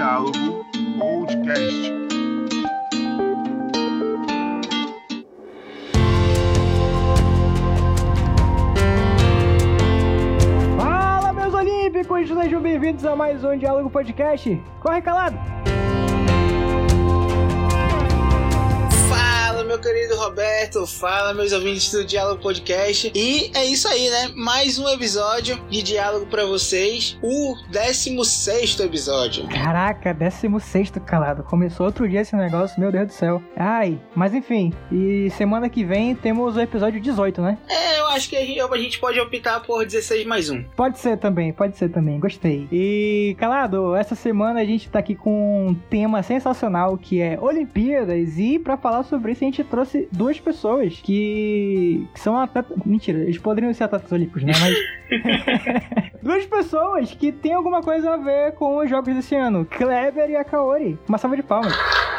Diálogo Podcast. Fala, meus olímpicos! Sejam bem-vindos a mais um Diálogo Podcast. Corre calado! Querido Roberto. Fala, meus ouvintes do Diálogo Podcast. E é isso aí, né? Mais um episódio de diálogo pra vocês. O 16 episódio. Caraca, 16 calado. Começou outro dia esse negócio, meu Deus do céu. Ai, mas enfim. E semana que vem temos o episódio 18, né? É, eu acho que a gente, a gente pode optar por 16 mais um. Pode ser também, pode ser também. Gostei. E, calado, essa semana a gente tá aqui com um tema sensacional que é Olimpíadas. E pra falar sobre isso, a gente trouxe duas pessoas que, que são atletas. Mentira, eles poderiam ser atletas olímpicos, né? Mas. duas pessoas que têm alguma coisa a ver com os jogos desse ano: Kleber e a Kaori. Uma salva de palmas.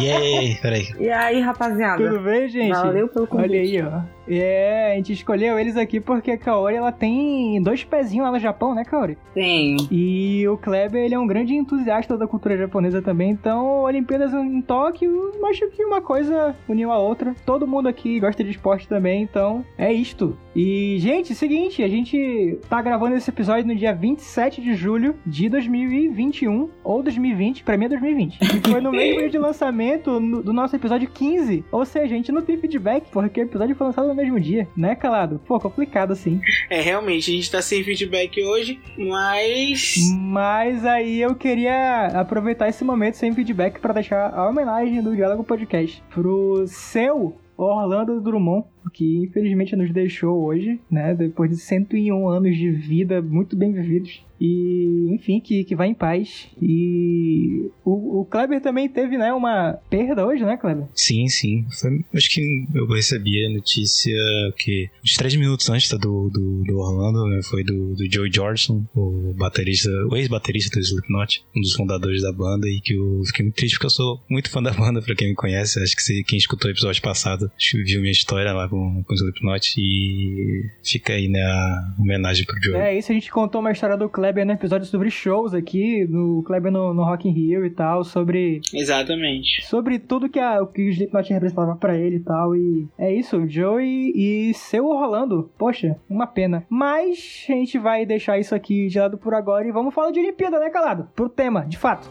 Yay! Peraí. E aí, rapaziada? Tudo bem, gente? Valeu pelo convite. Olha aí, ó. É, a gente escolheu eles aqui porque a Kaori ela tem dois pezinhos lá no Japão, né, Kaori? Tenho. E o Kleber, ele é um grande entusiasta da cultura japonesa também, então Olimpíadas em Tóquio, acho que uma coisa uniu a outra. Todo mundo aqui gosta de esporte também, então é isto. E, gente, seguinte, a gente tá gravando esse episódio no dia 27 de julho de 2021, ou 2020, pra mim é 2020. E foi no mesmo dia de lançamento do nosso episódio 15, ou seja, a gente não tem feedback, porque o episódio foi lançado no mesmo dia, né, Calado? Pô, complicado assim. É, realmente, a gente tá sem feedback hoje, mas. Mas aí eu queria aproveitar esse momento sem feedback pra deixar a homenagem do Diálogo Podcast pro seu Orlando Drummond, que infelizmente nos deixou hoje, né? Depois de 101 anos de vida muito bem vividos. E, enfim, que, que vai em paz. E o, o Kleber também teve, né, uma perda hoje, né, Kleber? Sim, sim. Foi- acho que eu recebi a notícia que uns três minutos antes tá, do, do, do Orlando, né? Foi do, do Joey Jordison, o baterista, o ex-baterista do Slipknot, um dos fundadores da banda, e que eu fiquei muito triste porque eu sou muito fã da banda, pra quem me conhece. Acho que se- quem escutou o episódio passado viu minha história lá com, com o Slipknot e fica aí, né, a homenagem pro Joey. É isso, a gente contou uma história do Kleber no episódio sobre shows aqui, do Kleber no, no Rock in Rio e tal, sobre Exatamente. sobre tudo que, a, que o Slipknot representava pra ele e tal. E é isso, Joey e seu Rolando. Poxa, uma pena. Mas a gente vai deixar isso aqui de lado por agora e vamos falar de Olimpíada, né, Calado? Pro tema, de fato.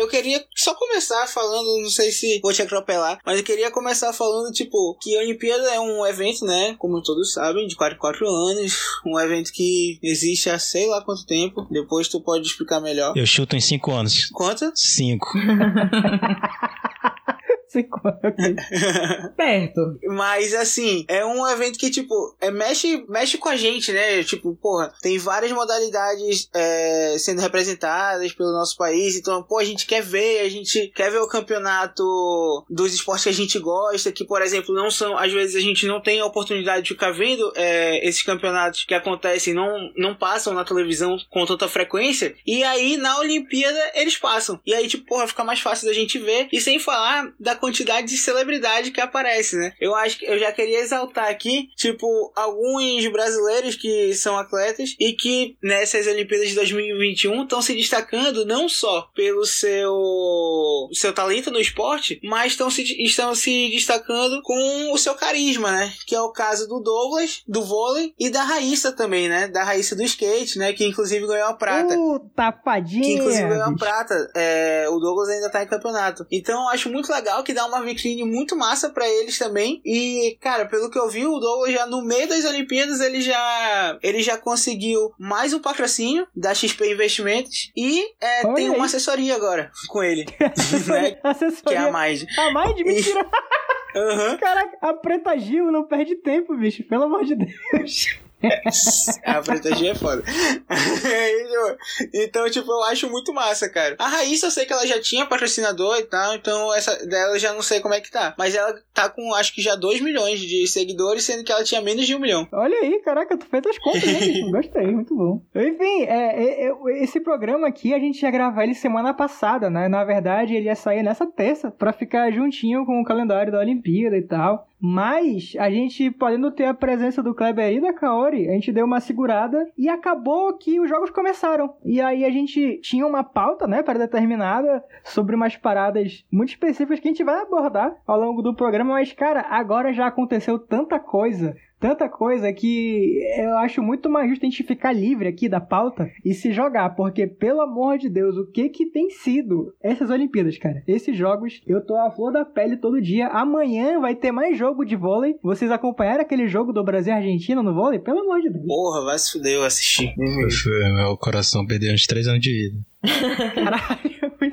Eu queria só começar falando, não sei se vou te atropelar, mas eu queria começar falando, tipo, que a Olimpíada é um evento, né, como todos sabem, de 4 em 4 anos, um evento que existe há sei lá quanto tempo, depois tu pode explicar melhor. Eu chuto em cinco anos. Quanto? Cinco. Sei qual é. Perto. Mas assim, é um evento que, tipo, é, mexe, mexe com a gente, né? Tipo, porra, tem várias modalidades é, sendo representadas pelo nosso país. Então, pô, a gente quer ver, a gente quer ver o campeonato dos esportes que a gente gosta, que, por exemplo, não são. Às vezes a gente não tem a oportunidade de ficar vendo é, esses campeonatos que acontecem, não, não passam na televisão com tanta frequência. E aí, na Olimpíada, eles passam. E aí, tipo, porra, fica mais fácil da gente ver. E sem falar da quantidade de celebridade que aparece, né? Eu acho que eu já queria exaltar aqui, tipo, alguns brasileiros que são atletas e que nessas Olimpíadas de 2021 estão se destacando não só pelo seu seu talento no esporte, mas estão se, estão se destacando com o seu carisma, né? Que é o caso do Douglas, do vôlei e da Raíssa também, né? Da Raíssa do skate, né? Que inclusive ganhou a prata. Uh, Que tapadinha. inclusive ganhou a prata. É, o Douglas ainda tá em campeonato. Então eu acho muito legal que dá uma vitrine muito massa pra eles também. E, cara, pelo que eu vi, o Douglas já no meio das Olimpíadas ele já ele já conseguiu mais um patrocínio da XP Investimentos e é, tem aí. uma assessoria agora com ele, né? Que é a mais. A mais de mentira. Aham. Caraca, a Preta Gil não perde tempo, bicho. Pelo amor de Deus. a Preta Gil é foda. então, tipo, eu acho muito massa, cara. A Raíssa, eu sei que ela já tinha patrocinador e tal, então essa dela eu já não sei como é que tá. Mas ela tá com, acho que já 2 milhões de seguidores, sendo que ela tinha menos de um milhão. Olha aí, caraca, tu fez as contas, né? Gostei, muito bom. Enfim, é, é, é, esse programa aqui, a gente ia gravar ele semana passada, né? Na verdade, ele ia sair nessa terça, pra ficar juntinho com o calendário da Olimpíada e tal. Mas a gente, podendo ter a presença do Kleber e da Kaori, a gente deu uma segurada e acabou que os jogos começaram. E aí a gente tinha uma pauta, né, determinada sobre umas paradas muito específicas que a gente vai abordar ao longo do programa. Mas, cara, agora já aconteceu tanta coisa tanta coisa que eu acho muito mais justo a gente ficar livre aqui da pauta e se jogar, porque pelo amor de Deus, o que que tem sido essas Olimpíadas, cara? Esses jogos, eu tô à flor da pele todo dia. Amanhã vai ter mais jogo de vôlei. Vocês acompanharam aquele jogo do Brasil e Argentina no vôlei? Pelo amor de Deus. Porra, vai se fuder, eu assisti. Meu coração perdeu uns 3 anos de vida. Caralho,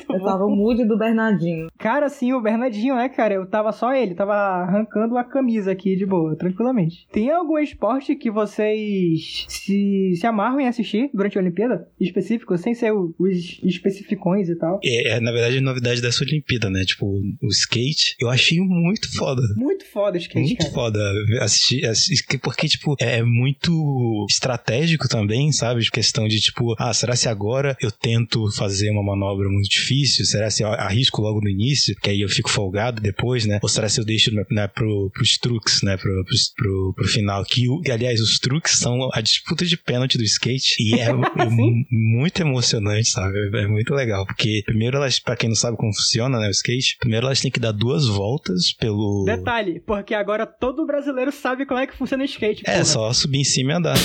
Eu tava o mood do Bernardinho. Cara, sim, o Bernardinho, né, cara? Eu tava só ele, tava arrancando a camisa aqui de boa, tranquilamente. Tem algum esporte que vocês se, se amarram em assistir durante a Olimpíada? Específico, sem ser o- os especificões e tal? É, é, na verdade, a novidade dessa Olimpíada, né? Tipo, o skate, eu achei muito foda. Muito foda o skate, Muito cara. foda assistir, assistir, porque, tipo, é muito estratégico também, sabe? Questão de, tipo, ah, será se agora eu tento fazer uma manobra muito difícil? Será se eu arrisco logo no início, que aí eu fico folgado depois, né? Ou será se eu deixo né, pro, pros truques, né? Pro, pros- pro, pro final? Que, o- aliás, os truques são a disputa de pênalti do skate e é, é muito emocionante, sabe? É muito legal, porque primeiro elas, pra quem não sabe como funciona, né, o skate, primeiro elas têm que dar duas voltas pelo... Detalhe, porque agora todo brasileiro sabe como é que funciona o skate. É, porra. só subir em cima e andar.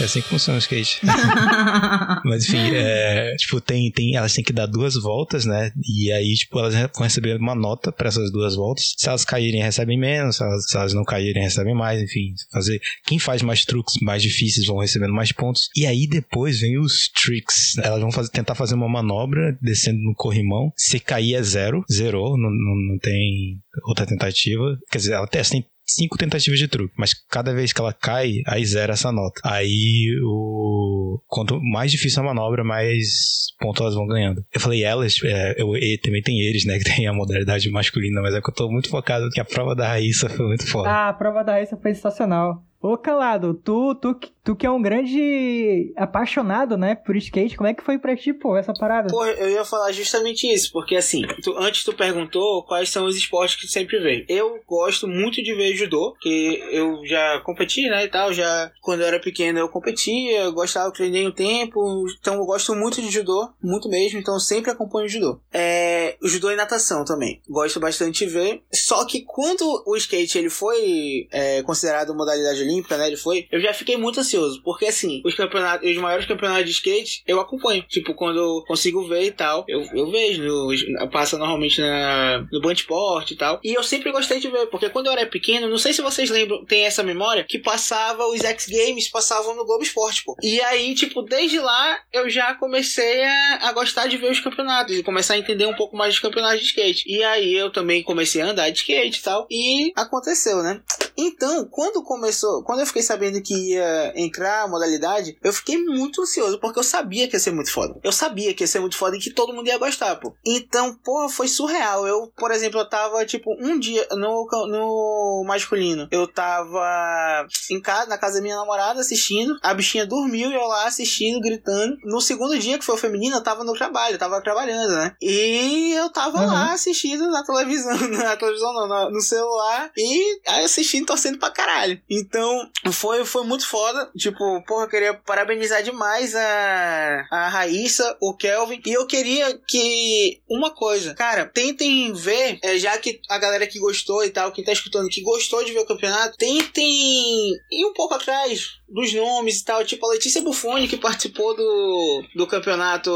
É assim que funciona o skate. Mas enfim, é, tipo, tem, tem, elas têm que dar duas voltas, né? E aí, tipo, elas vão receber uma nota pra essas duas voltas. Se elas caírem, recebem menos. Se elas, se elas não caírem, recebem mais. Enfim, fazer. Quem faz mais truques mais difíceis vão recebendo mais pontos. E aí depois vem os tricks. Elas vão fazer, tentar fazer uma manobra descendo no corrimão. Se cair é zero, zerou, não, não, não tem outra tentativa. Quer dizer, ela tem cinco tentativas de truque, mas cada vez que ela cai, aí zera essa nota. Aí o quanto mais difícil a manobra, mais pontos elas vão ganhando. Eu falei elas, é, eu, e também tem eles, né, que tem a modalidade masculina, mas é que eu tô muito focado que a prova da Raíssa foi muito foda. Ah, a prova da raíssa foi sensacional. Ô, Calado, tu, tu, tu que é um grande apaixonado, né, por skate, como é que foi pra ti, pô, essa parada? Pô, eu ia falar justamente isso, porque assim, tu- antes tu perguntou quais são os esportes que tu sempre vê. Eu gosto muito de ver judô, que eu já competi, né, e tal, já quando eu era pequeno eu competia, eu gostava, eu treinei um tempo, então eu gosto muito de judô, muito mesmo, então eu sempre acompanho judô. É, judô e natação também, gosto bastante de ver, só que quando o skate ele foi é, considerado modalidade olímpica, né, ele foi, eu já fiquei muito ansioso, porque assim, os campeonatos, os maiores campeonatos de skate, eu acompanho, tipo, quando eu consigo ver e tal, eu, eu vejo, no, passa normalmente na, no Band Sport e tal, e eu sempre gostei de ver, porque quando eu era pequeno, não sei se vocês lembram, tem essa memória, que passava os X Games, passavam no Globo Esporte, pô. E aí, tipo, desde lá, eu já comecei a, a gostar de ver os campeonatos, e começar a entender um pouco mais dos campeonatos de skate. E aí, eu também comecei a andar de skate e tal, e aconteceu, né? Então, quando começou, quando eu fiquei sabendo que ia entrar a modalidade, eu fiquei muito ansioso, porque eu sabia que ia ser muito foda. Eu sabia que ia ser muito foda e que todo mundo ia gostar, pô. Então, porra, foi surreal. Eu, por exemplo, eu tava, tipo, um dia no, no masculino, eu tava em casa, na casa da minha namorada assistindo, a bichinha dormiu e eu lá assistindo, gritando. No segundo dia, que foi o feminino, eu tava no trabalho, eu tava trabalhando, né? E eu tava Uhum. lá assistindo na televisão, na televisão não, na- no celular, e assistindo, torcendo pra caralho. Então, foi, foi muito foda. Tipo, porra, eu queria parabenizar demais a, a Raíssa, o Kelvin. E eu queria que. Uma coisa, cara, tentem ver, é, já que a galera que gostou e tal, quem tá escutando, que gostou de ver o campeonato, tentem ir um pouco atrás dos nomes e tal. Tipo, a Letícia Buffoni, que participou do, do campeonato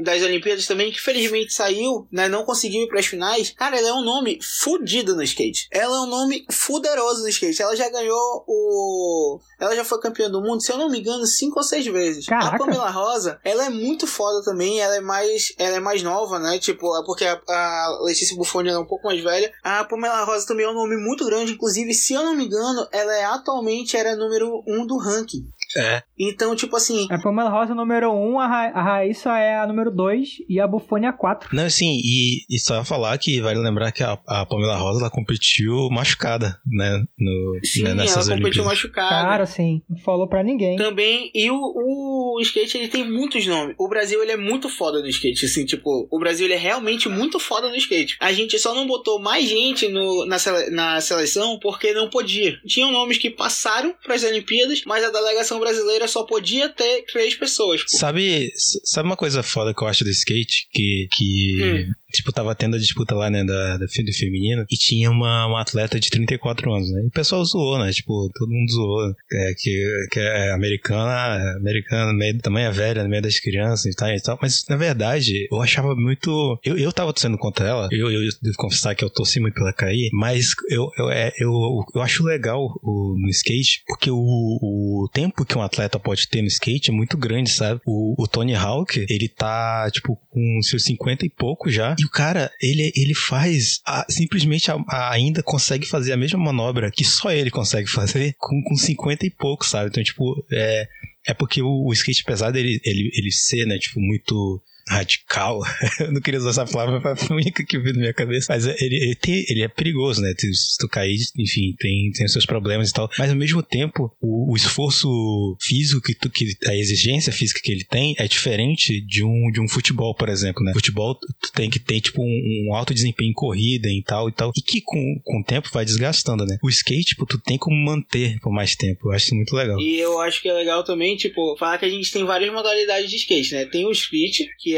das Olimpíadas também, que felizmente saiu, né? Não conseguiu ir pras finais. Cara, ela é um nome fudido no skate. Ela é um nome fuderoso no skate. Ela já ganhou o. Ela já foi campeã do mundo, se eu não me engano, cinco ou seis vezes. Caraca. A Pamela Rosa, ela é muito foda também. Ela é mais, ela é mais nova, né? Tipo, é porque a, a Letícia Buffoni é um pouco mais velha. A Pamela Rosa também é um nome muito grande. Inclusive, se eu não me engano, ela é atualmente era número um do ranking. É. Então, tipo assim, A Pamela Rosa é número 1, um, a, Ra a Raíssa é a número 2 e a Buffoni é a 4. Não, assim, e, e só falar que vale lembrar que a, a Pamela Rosa ela competiu machucada, né? No, sim, né, ela nessas competiu Olimpíadas. machucada. Cara, assim, não falou pra ninguém. Também, e o, o skate ele tem muitos nomes. O Brasil ele é muito foda no skate, assim, tipo, o Brasil ele é realmente muito foda no skate. A gente só não botou mais gente no, na, sele- na seleção porque não podia. Tinham nomes que passaram pras Olimpíadas, mas a delegação brasileira só podia ter três pessoas. pô. Sabe, sabe uma coisa foda que eu acho do skate? Que, que Hum. Tipo, tava tendo a disputa lá, né, da, da do feminino, e tinha uma, uma atleta de 34 anos, né? E o pessoal zoou, né? Tipo, todo mundo zoou. É, que, que é americana, americana, meio, também é velha, no meio das crianças e tal, e tal. Mas, na verdade, eu achava muito. Eu, eu tava torcendo contra ela, eu, eu devo confessar que eu torci muito pela cair, mas eu, eu, é, eu, eu acho legal o, no skate, porque o, o tempo que um atleta pode ter no skate é muito grande, sabe? O, o Tony Hawk, ele tá, tipo, com seus 50 e pouco já. E o cara, ele, ele faz, a- simplesmente a- a- ainda consegue fazer a mesma manobra que só ele consegue fazer com, com 50 e pouco, sabe? Então, tipo, é, é porque o, o skate pesado, ele, ele, ele ser, né, tipo, muito radical. Eu não queria usar essa palavra, foi a única que veio na minha cabeça. Mas ele, ele, tem- ele é perigoso, né? Se tu cair, enfim, tem, tem os seus problemas e tal. Mas ao mesmo tempo, o, o esforço físico que, tu, que a exigência física que ele tem é diferente de um, de um futebol, por exemplo, né? Futebol, tu tem que ter, tipo, um, um alto desempenho em corrida e tal e tal. E que com, com o tempo vai desgastando, né? O skate, tipo, tu tem como manter por mais tempo. Eu acho isso muito legal. E eu acho que é legal também, tipo, falar que a gente tem várias modalidades de skate, né? Tem o street, que é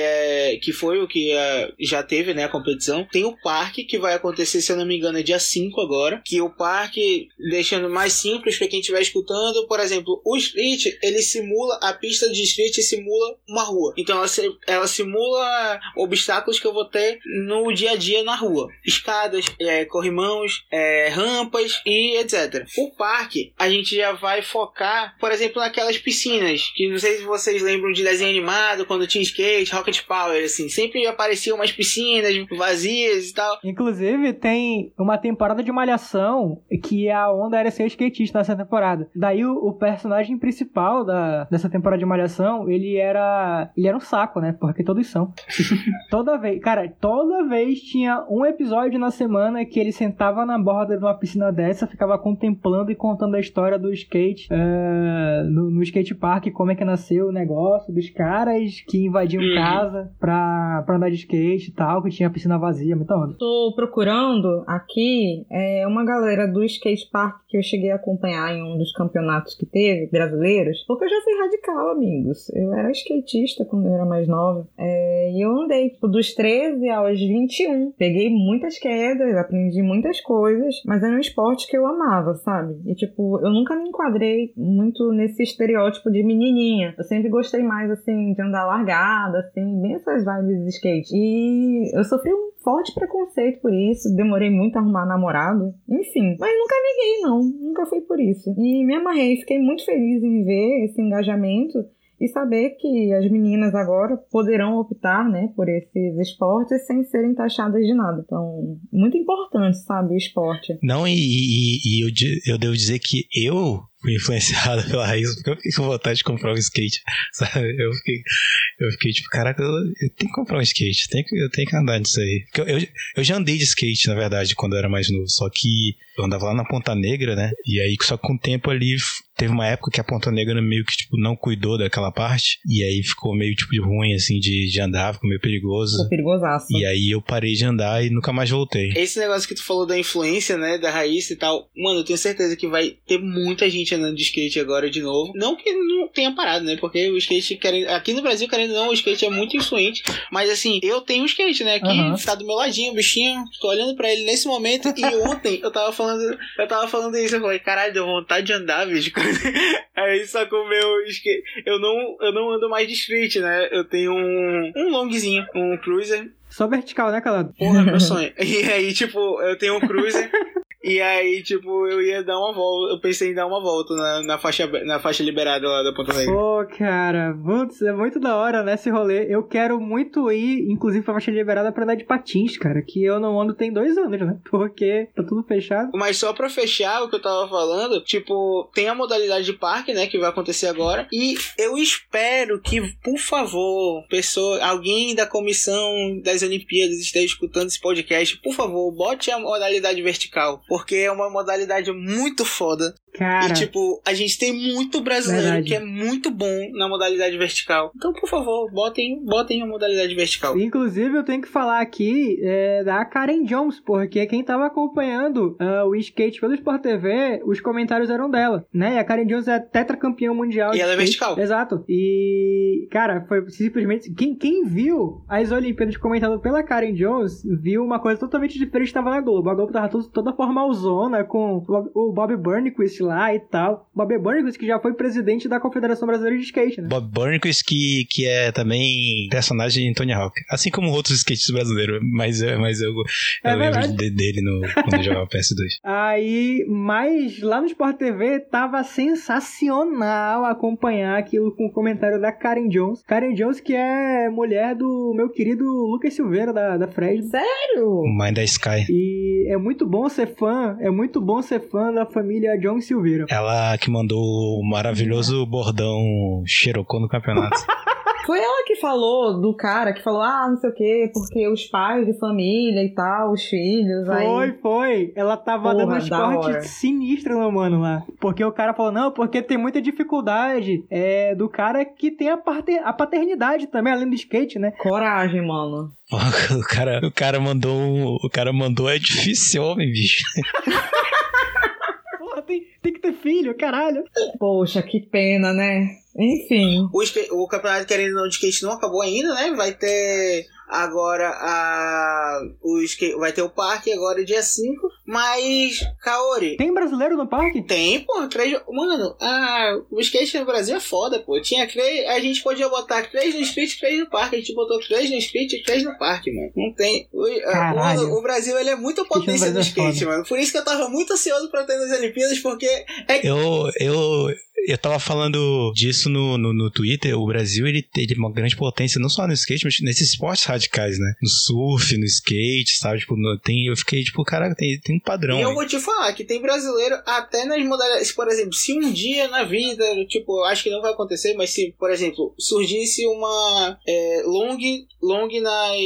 que foi o que eh, já teve, né, a competição. Tem o parque, que vai acontecer, se eu não me engano, é dia 5 agora. Que o parque, deixando mais simples pra quem estiver escutando, por exemplo, o street, ele simula, a pista de street simula uma rua. Então ela, ela simula obstáculos que eu vou ter no dia a dia na rua. Escadas, eh, corrimãos, eh, rampas e etc. O parque, a gente já vai focar, por exemplo, naquelas piscinas, que não sei se vocês lembram de desenho animado, quando tinha skate, Rocket Power, assim, sempre apareciam umas piscinas vazias e tal. Inclusive, tem uma temporada de Malhação que a onda era ser skatista nessa temporada. Daí o, o personagem principal da, dessa temporada de Malhação, ele era. Ele era um saco, né? Porque todos são. toda vez, cara, toda vez tinha um episódio na semana que ele sentava na borda de uma piscina dessa, ficava contemplando e contando a história do skate eh, no, no skate park, como é que nasceu o negócio, dos caras que invadiam Uhum. Casa pra, pra andar de skate e tal, que tinha a piscina vazia, muita onda. Tô procurando aqui é, uma galera do skate park que eu cheguei a acompanhar em um dos campeonatos que teve, brasileiros, porque eu já fui radical, amigos. Eu era skatista quando eu era mais nova. É, e eu andei tipo, dos 13 aos 21. Peguei muitas quedas, aprendi muitas coisas, mas era um esporte que eu amava, sabe? E tipo, eu nunca me enquadrei muito nesse estereótipo de menininha. Eu sempre gostei mais, assim, de andar largada, assim, bem essas vibes de skate. E eu sofri um forte preconceito por isso, demorei muito a arrumar namorado, enfim. Mas nunca neguei, não, nunca foi por isso. E me amarrei, fiquei muito feliz em ver esse engajamento e saber que as meninas agora poderão optar, né, por esses esportes sem serem taxadas de nada. Então, muito importante, sabe, o esporte. Não, e, e- e eu, eu devo dizer que eu fui influenciado pela Raíssa, porque eu fiquei com vontade de comprar um skate, sabe? Eu fiquei, eu fiquei tipo, caraca, eu, eu tenho que comprar um skate, tenho que, eu tenho que andar nisso aí. Eu, eu, eu já andei de skate, na verdade, quando eu era mais novo, só que eu andava lá na Ponta Negra, né? E aí, só que com o tempo ali, teve uma época que a Ponta Negra meio que, tipo, não cuidou daquela parte, e aí ficou meio, tipo, ruim, assim, de, de andar, ficou meio perigoso. Ficou perigosaço. E aí eu parei de andar e nunca mais voltei. Esse negócio que tu falou da influência, né, da raiz e tal, mano, eu tenho certeza que vai ter muita gente andando de skate agora de novo. Não que não tenha parado, né, porque o skate, querendo, aqui no Brasil, querendo ou não, o skate é muito influente, mas assim, eu tenho um skate, né, aqui Aham. tá do meu ladinho, o bichinho, tô olhando pra ele nesse momento, e ontem eu tava falando falando, eu tava falando isso, eu falei, caralho, deu vontade de andar, bicho. Aí só com o meu skate. Eu não, eu não ando mais de street, né? Eu tenho um, um longzinho, um cruiser. Só vertical, né, Calado? Porra, meu sonho. E aí, tipo, eu tenho um cruiser. E aí, tipo, eu ia dar uma volta. Eu pensei em dar uma volta na, na, faixa, na faixa liberada lá da Ponta Negra. Pô, cara, putz, é muito da hora, né, esse rolê. Eu quero muito ir, inclusive, pra faixa liberada pra dar de patins, cara. Que eu não ando tem dois anos, né? Porque tá tudo fechado. Mas só pra fechar o que eu tava falando, tipo, tem a modalidade de parque, né, que vai acontecer agora. E eu espero que, por favor, pessoa, alguém da comissão das Olimpíadas esteja escutando esse podcast, por favor, bote a modalidade vertical. Porque é uma modalidade muito foda. Cara, E, tipo, a gente tem muito brasileiro Verdade. que é muito bom na modalidade vertical. Então, por favor, botem, botem a modalidade vertical. Inclusive, eu tenho que falar aqui é, da Karen Jones, porque quem tava acompanhando ah, o skate pelo Sport TV, os comentários eram dela, né? E a Karen Jones é tetracampeã mundial. E ela é skate. vertical. Exato. E, cara, foi simplesmente. Quem, quem viu as Olimpíadas comentado pela Karen Jones, viu uma coisa totalmente diferente que tava na Globo. A Globo tava todo- toda formalzona, com o Bob Burnquist lá e tal. Bob Burnquist, que já foi presidente da Confederação Brasileira de Skate, né? Bob Burnquist, que, que é também personagem de Tony Hawk. Assim como outros skatistas brasileiros, mas, eu- mas eu, É eu lembro verdade. de- dele no, quando eu jogava PS2. Aí, mas lá no Sport TV tava sensacional acompanhar aquilo com o comentário da Karen Jones. Karen Jones, que é mulher do meu querido Lucas Silveira, da, da Fresno. Sério? O Mind da Sky. E é muito bom ser fã, é muito bom ser fã da família John Silveira. Ela que mandou o maravilhoso bordão Xerocô no campeonato. Foi ela que falou do cara que falou, ah, não sei o quê, porque os pais de família e tal, os filhos, aí. Foi, foi. Ela tava Porra, dando um da esporte hora. sinistro no mano lá. Porque o cara falou, não, porque tem muita dificuldade é, do cara que tem a, parte, a paternidade também, além do skate, né? Coragem, mano. o, cara, o cara mandou. um- O cara mandou é difícil homem, bicho. Porra, tem, tem que ter filho, caralho. Poxa, que pena, né? Enfim. O, o campeonato querendo ou não de skate não acabou ainda, né? Vai ter agora a. O skate, vai ter o parque agora dia 5. Mas, Kaori. Tem brasileiro no parque? Tem, pô, três. Mano, a, o skate no Brasil é foda, pô. Tinha três. A gente podia botar três no street e três no parque. A gente botou três no street e três no parque, mano. Não tem. O, Caralho. o, Brasil, ele é no potência no é skate, foda. mano. Por isso que eu tava muito ansioso pra ter nas Olimpíadas, porque é Eu, eu, eu tava falando disso no, no, no Twitter. O Brasil ele tem uma grande potência, não só no skate, mas nesses esportes radicais, né? No surf, no skate, sabe? Tipo, no- tem, eu fiquei tipo, caraca, tem, tem padrão. E eu aí. vou te falar que tem brasileiro até nas modalidades. Por exemplo, se um dia na vida, tipo, eu acho que não vai acontecer, mas se, por exemplo, surgisse uma é, long, long nas,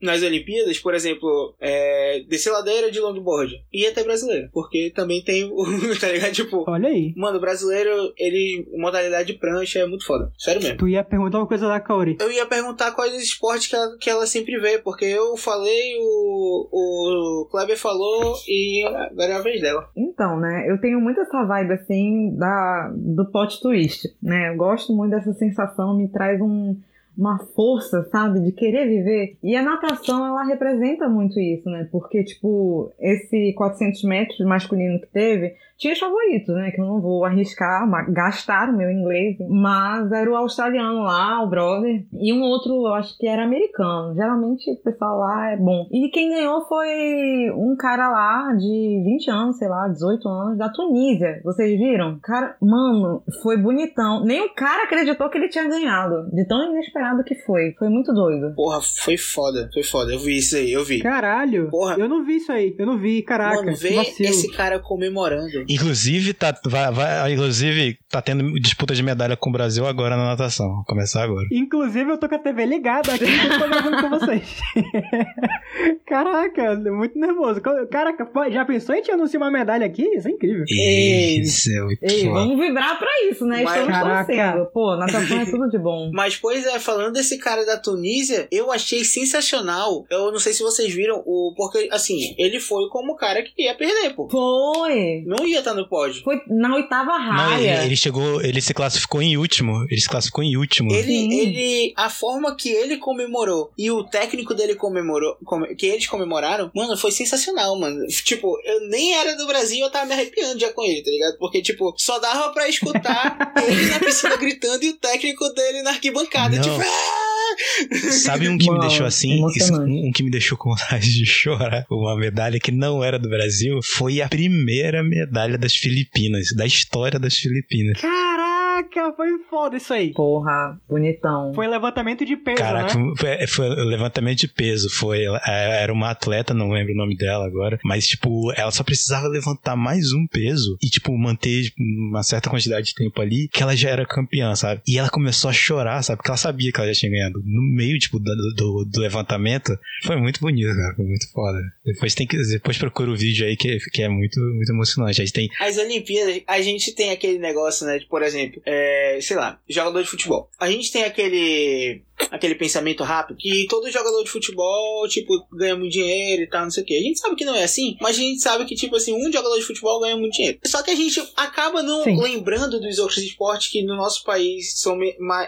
nas Olimpíadas, por exemplo, é, descer ladeira de longboard, ia ter brasileiro. Porque também tem o. tá ligado? Tipo, Olha aí. mano, o brasileiro, ele. Modalidade de prancha é muito foda. Sério mesmo. Tu ia perguntar uma coisa da Kaori. Eu ia perguntar quais os esportes que ela, que ela sempre vê, porque eu falei, o, o Kleber falou e agora é a vez dela. Então, né, eu tenho muito essa vibe, assim, da, do plot twist, né? Eu gosto muito dessa sensação, me traz um, uma força, sabe, de querer viver. E a natação, ela representa muito isso, né? Porque, tipo, esse 400 metros masculino que teve, tinha os favoritos, né? Que eu não vou arriscar, gastar o meu inglês. Mas era o australiano lá, o brother. E um outro, eu acho que era americano. Geralmente o pessoal lá é bom. E quem ganhou foi um cara lá de 20 anos, sei lá, 18 anos, da Tunísia. Vocês viram? Cara, mano, foi bonitão. Nem o cara acreditou que ele tinha ganhado. De tão inesperado que foi. Foi muito doido. Porra, foi foda, foi foda. Eu vi isso aí, eu vi. Caralho. Porra. Eu não vi isso aí. Eu não vi, caraca. Mano, vê vacilo. esse cara comemorando. Inclusive, tá, vai, vai- inclusive, tá tendo disputa de medalha com o Brasil agora na natação. Vai começar agora. Inclusive, eu tô com a TV ligada aqui e tô gravando com vocês. Caraca, muito nervoso. Caraca, já pensou em te anunciar uma medalha aqui? Isso é incrível. Ei. Isso é muito Ei, foda. vamos vibrar pra isso, né? Mas- Estamos Caraca. torcendo. Pô, natação é tudo de bom. Mas, pois é, falando falando desse cara da Tunísia, eu achei sensacional. Eu não sei se vocês viram, o porque, assim, ele foi como o cara que ia perder, pô. Foi. Não ia estar no pódio. Foi na oitava Não, ele, raia. ele chegou, ele se classificou em último. Ele se classificou em último. Ele, Sim. ele, a forma que ele comemorou e o técnico dele comemorou, come- que eles comemoraram, mano, foi sensacional, mano. Tipo, eu nem era do Brasil, eu tava me arrepiando já com ele, tá ligado? Porque, tipo, só dava pra escutar ele na piscina gritando e o técnico dele na arquibancada, Não. tipo! Sabe um que me deixou assim? Um, um que me deixou com vontade de chorar. Uma medalha que não era do Brasil. Foi a primeira medalha das Filipinas. Da história das Filipinas. Caraca, foi foda isso aí. Porra, bonitão. Foi levantamento de peso, Caraca, né? foi, foi levantamento de peso. Foi, é, era uma atleta, não lembro o nome dela agora. Mas, tipo, ela só precisava levantar mais um peso e, tipo, manter uma certa quantidade de tempo ali, que ela já era campeã, sabe? E ela começou a chorar, sabe? Porque ela sabia que ela já tinha ganhado. No meio, tipo, do, do, do levantamento. Foi muito bonito, cara. Foi muito foda. Depois tem que. Depois procura o vídeo aí que, que é muito, muito emocionante. Aí tem. As Olimpíadas, a gente tem aquele negócio, né? De, por exemplo, é, sei lá, jogador de futebol. A gente tem aquele aquele pensamento rápido que todo jogador de futebol, tipo, ganha muito dinheiro e tal, não sei o que. A gente sabe que não é assim, mas a gente sabe que, tipo assim, um jogador de futebol ganha muito dinheiro. Só que a gente acaba não Sim. lembrando dos outros esportes que no nosso país são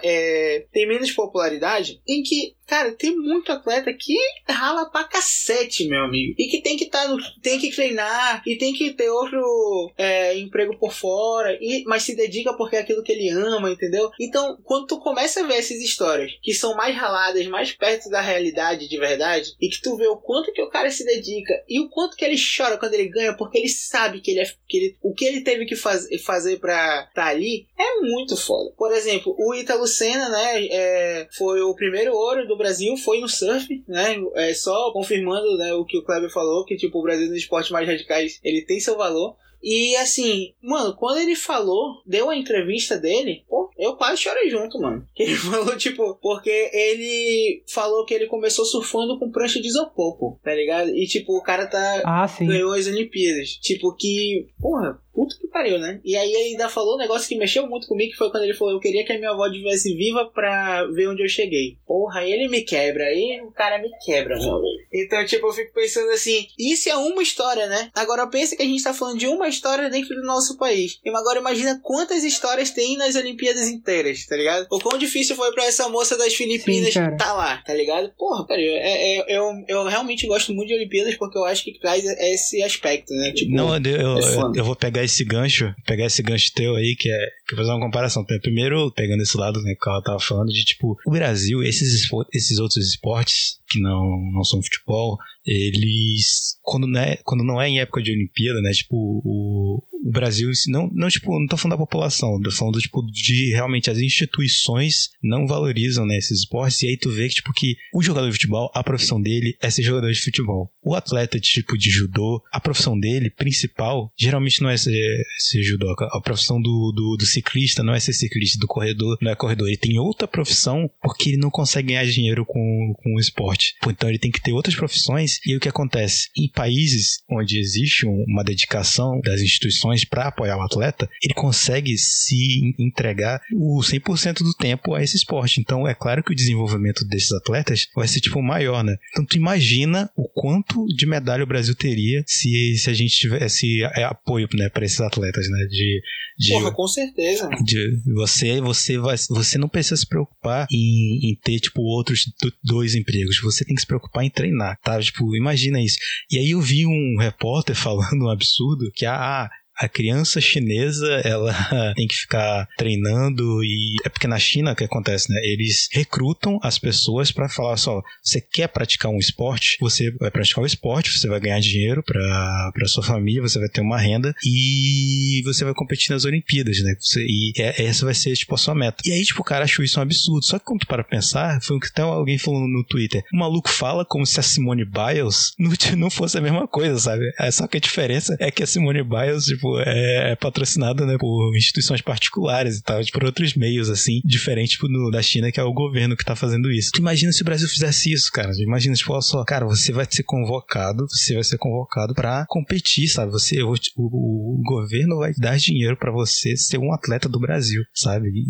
é, tem menos popularidade, em que, cara, tem muito atleta que rala pra cacete, meu amigo. E que tem que tá no, tem que treinar e tem que ter outro é, emprego por fora, e, mas se dedica porque é aquilo que ele ama, entendeu? Então, quando tu começa a ver essas histórias que são mais raladas, mais perto da realidade de verdade, e que tu vê o quanto que o cara se dedica e o quanto que ele chora quando ele ganha, porque ele sabe que ele é que ele, o que ele teve que faz, fazer pra estar tá ali é muito foda. Por exemplo, o Ítalo Senna, né, é, foi o primeiro ouro do Brasil, foi no surf, né, é só confirmando, né, o que o Kleber falou, que tipo, o Brasil nos esportes mais radicais, ele tem seu valor. E assim, mano, quando ele falou, deu a entrevista dele, pô, eu quase chorei junto, mano. Que Ele falou, tipo, porque ele falou que ele começou surfando com prancha de isopor, pô, tá ligado? E tipo, o cara tá. Ah, sim. Ganhou as Olimpíadas. Tipo, que. Porra, puta que pariu, né? E aí ele ainda falou um negócio que mexeu muito comigo, que foi quando ele falou: Eu queria que a minha avó estivesse viva pra ver onde eu cheguei. Porra, ele me quebra. Aí o cara me quebra, meu. Então, tipo, eu fico pensando assim: Isso é uma história, né? Agora pensa que a gente tá falando de uma história dentro do nosso país. E agora imagina quantas histórias tem nas Olimpíadas inteiras, tá ligado? O quão difícil foi pra essa moça das Filipinas Sim, cara. tá lá, tá ligado? Porra, cara, é, é- eu, eu realmente gosto muito de Olimpíadas porque eu acho que traz esse aspecto, né? Tipo, Não, eu, eu, é eu vou pegar esse gancho, pegar esse gancho teu aí, que é que fazer uma comparação. Primeiro, pegando esse lado né, que ela tava falando, de tipo, o Brasil, esses, esses outros esportes que não, não são futebol, eles. Quando não, é, quando não é em época de Olimpíada, né? Tipo, o, o Brasil. Não, não, tipo, não tô falando da população, tô falando, tipo, de realmente as instituições não valorizam, né, esses esportes. E aí tu vê que, tipo, que o jogador de futebol, a profissão dele é ser jogador de futebol. O atleta, tipo, de judô, a profissão dele, principal, geralmente não é ser, ser. A profissão do, do, do ciclista não é ser ciclista, do corredor não é corredor. Ele tem outra profissão porque ele não consegue ganhar dinheiro com, com o esporte. Então ele tem que ter outras profissões. E o que acontece? Em países onde existe um- uma dedicação das instituições para apoiar o atleta, ele consegue se entregar o 100% do tempo a esse esporte. Então é claro que o desenvolvimento desses atletas vai ser tipo maior, né? Então tu imagina o quanto de medalha o Brasil teria se, se a gente tivesse é, apoio, né, para esses atletas, né? De, de, porra, com certeza. de- você você vai você não precisa se preocupar em, em ter tipo outros do- dois empregos. Você tem que se preocupar em treinar tá? Tipo imagina isso. E aí eu vi um repórter falando um absurdo que ah a criança chinesa, ela tem que ficar treinando e é porque na China que acontece, né? Eles recrutam as pessoas para falar só, você quer praticar um esporte, você vai praticar o esporte, você vai ganhar dinheiro para para sua família, você vai ter uma renda e você vai competir nas Olimpíadas, né? Você, e é- essa vai ser tipo a sua meta. E aí tipo o cara achou isso um absurdo. Só que quando tu para pensar, foi o que até alguém falou no Twitter. O maluco fala como se a Simone Biles não, não fosse a mesma coisa, sabe? É só que a diferença é que a Simone Biles, tipo, é, é patrocinada, né, por instituições particulares e tal, tipo, por outros meios, assim, diferente, tipo, no- da China, que é o governo que tá fazendo isso. Imagina se o Brasil fizesse isso, cara. Imagina, tipo, olha só, cara, você vai ser convocado, você vai ser convocado pra competir, sabe? Você, te- o, o governo vai dar dinheiro pra você ser um atleta do Brasil, sabe? E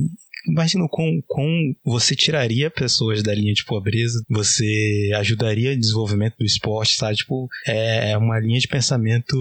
imagina com, com você tiraria pessoas da linha de pobreza, você ajudaria o desenvolvimento do esporte, sabe? Tipo, é uma linha de pensamento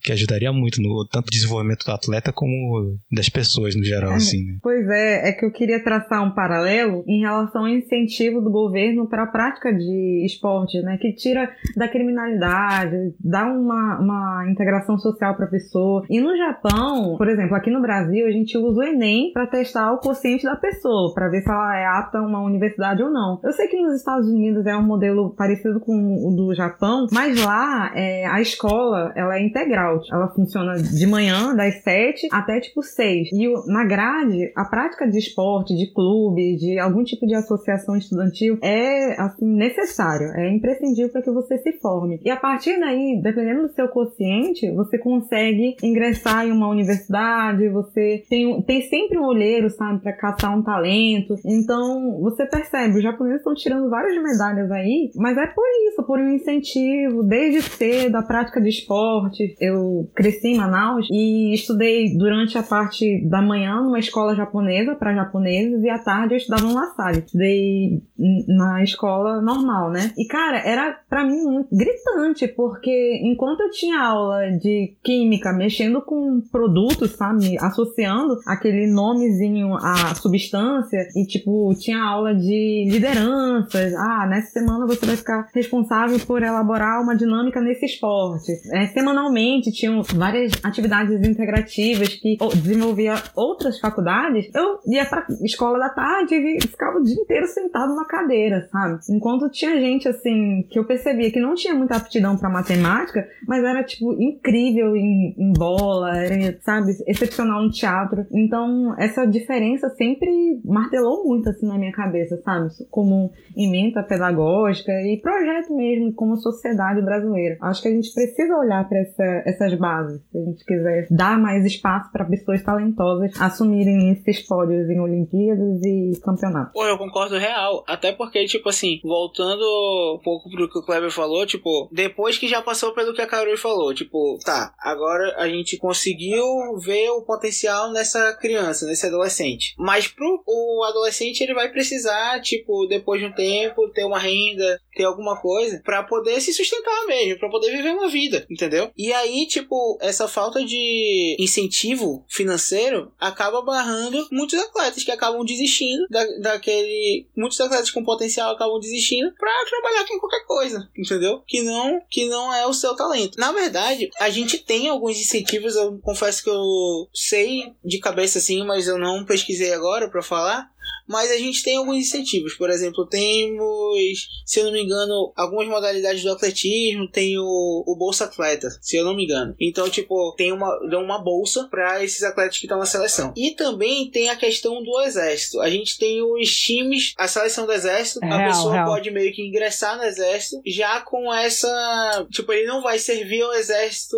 que ajudaria muito no tanto desenvolvimento do atleta como das pessoas no geral, É, assim, né? Pois é, é que eu queria traçar um paralelo em relação ao incentivo do governo para a prática de esporte, né? Que tira da criminalidade, dá uma, uma integração social para a pessoa. E no Japão, por exemplo, aqui no Brasil, a gente usa o Enem para testar o consciente da pessoa, para ver se ela é apta a uma universidade ou não. Eu sei que nos Estados Unidos é um modelo parecido com o do Japão, mas lá é, a escola ela é integral. Ela funciona de manhã, das 7 até tipo 6. E na grade, a prática de esporte, de clube, de algum tipo de associação estudantil é assim necessário, é imprescindível para que você se forme. E a partir daí, dependendo do seu quociente, você consegue ingressar em uma universidade, você tem, tem sempre um olheiro, sabe, para caçar um talento. Então, você percebe, os japoneses estão tirando várias medalhas aí, mas é por isso, por um incentivo, desde cedo, a prática de esporte. Eu cresci em Manaus e estudei durante a parte da manhã numa escola japonesa para japoneses e à tarde eu estudava no La Salle. Estudei na escola normal, né? E cara, era pra mim muito gritante, porque enquanto eu tinha aula de química mexendo com produtos, sabe, associando aquele nomezinho substância e tipo, tinha aula de lideranças. Ah, nessa semana você vai ficar responsável por elaborar uma dinâmica nesse esporte. É, semanalmente tinham várias atividades integrativas que desenvolvia outras faculdades. Eu ia pra escola da tarde e ficava o dia inteiro sentado na cadeira, sabe? Enquanto tinha gente assim que eu percebia que não tinha muita aptidão pra matemática, mas era tipo incrível em, em bola, era, sabe, excepcional no teatro. Então, essa diferença sempre martelou muito assim na minha cabeça, sabe? Como ementa pedagógica e projeto mesmo como sociedade brasileira. Acho que a gente precisa olhar para essa, essas bases, se a gente quiser dar mais espaço para pessoas talentosas assumirem esses pódios em Olimpíadas e campeonatos. Pô, eu concordo real. Até porque, tipo assim, voltando um pouco pro que o Kleber falou, tipo, depois que já passou pelo que a Carol falou, tipo, tá, agora a gente conseguiu ver o potencial nessa criança, nesse adolescente. Mas pro o adolescente, ele vai precisar, tipo, depois de um tempo, ter uma renda, ter alguma coisa, pra poder se sustentar mesmo, pra poder viver uma vida, entendeu? E aí, tipo, essa falta de incentivo financeiro acaba barrando muitos atletas que acabam desistindo da, daquele. Muitos atletas com potencial acabam desistindo pra trabalhar com qualquer coisa, entendeu? Que não, que não é o seu talento. Na verdade, a gente tem alguns incentivos, eu confesso que eu sei de cabeça assim, mas eu não pesquisei agora pra falar. Mas a gente tem alguns incentivos. Por exemplo, temos, se eu não me engano, algumas modalidades do atletismo. Tem o, o Bolsa Atleta, se eu não me engano. Então, tipo, tem uma, dão uma bolsa para esses atletas que estão na seleção. E também tem a questão do exército. A gente tem os times, a seleção do exército. a Real, pessoa real. pode meio que ingressar no exército já com essa. Tipo, ele não vai servir ao exército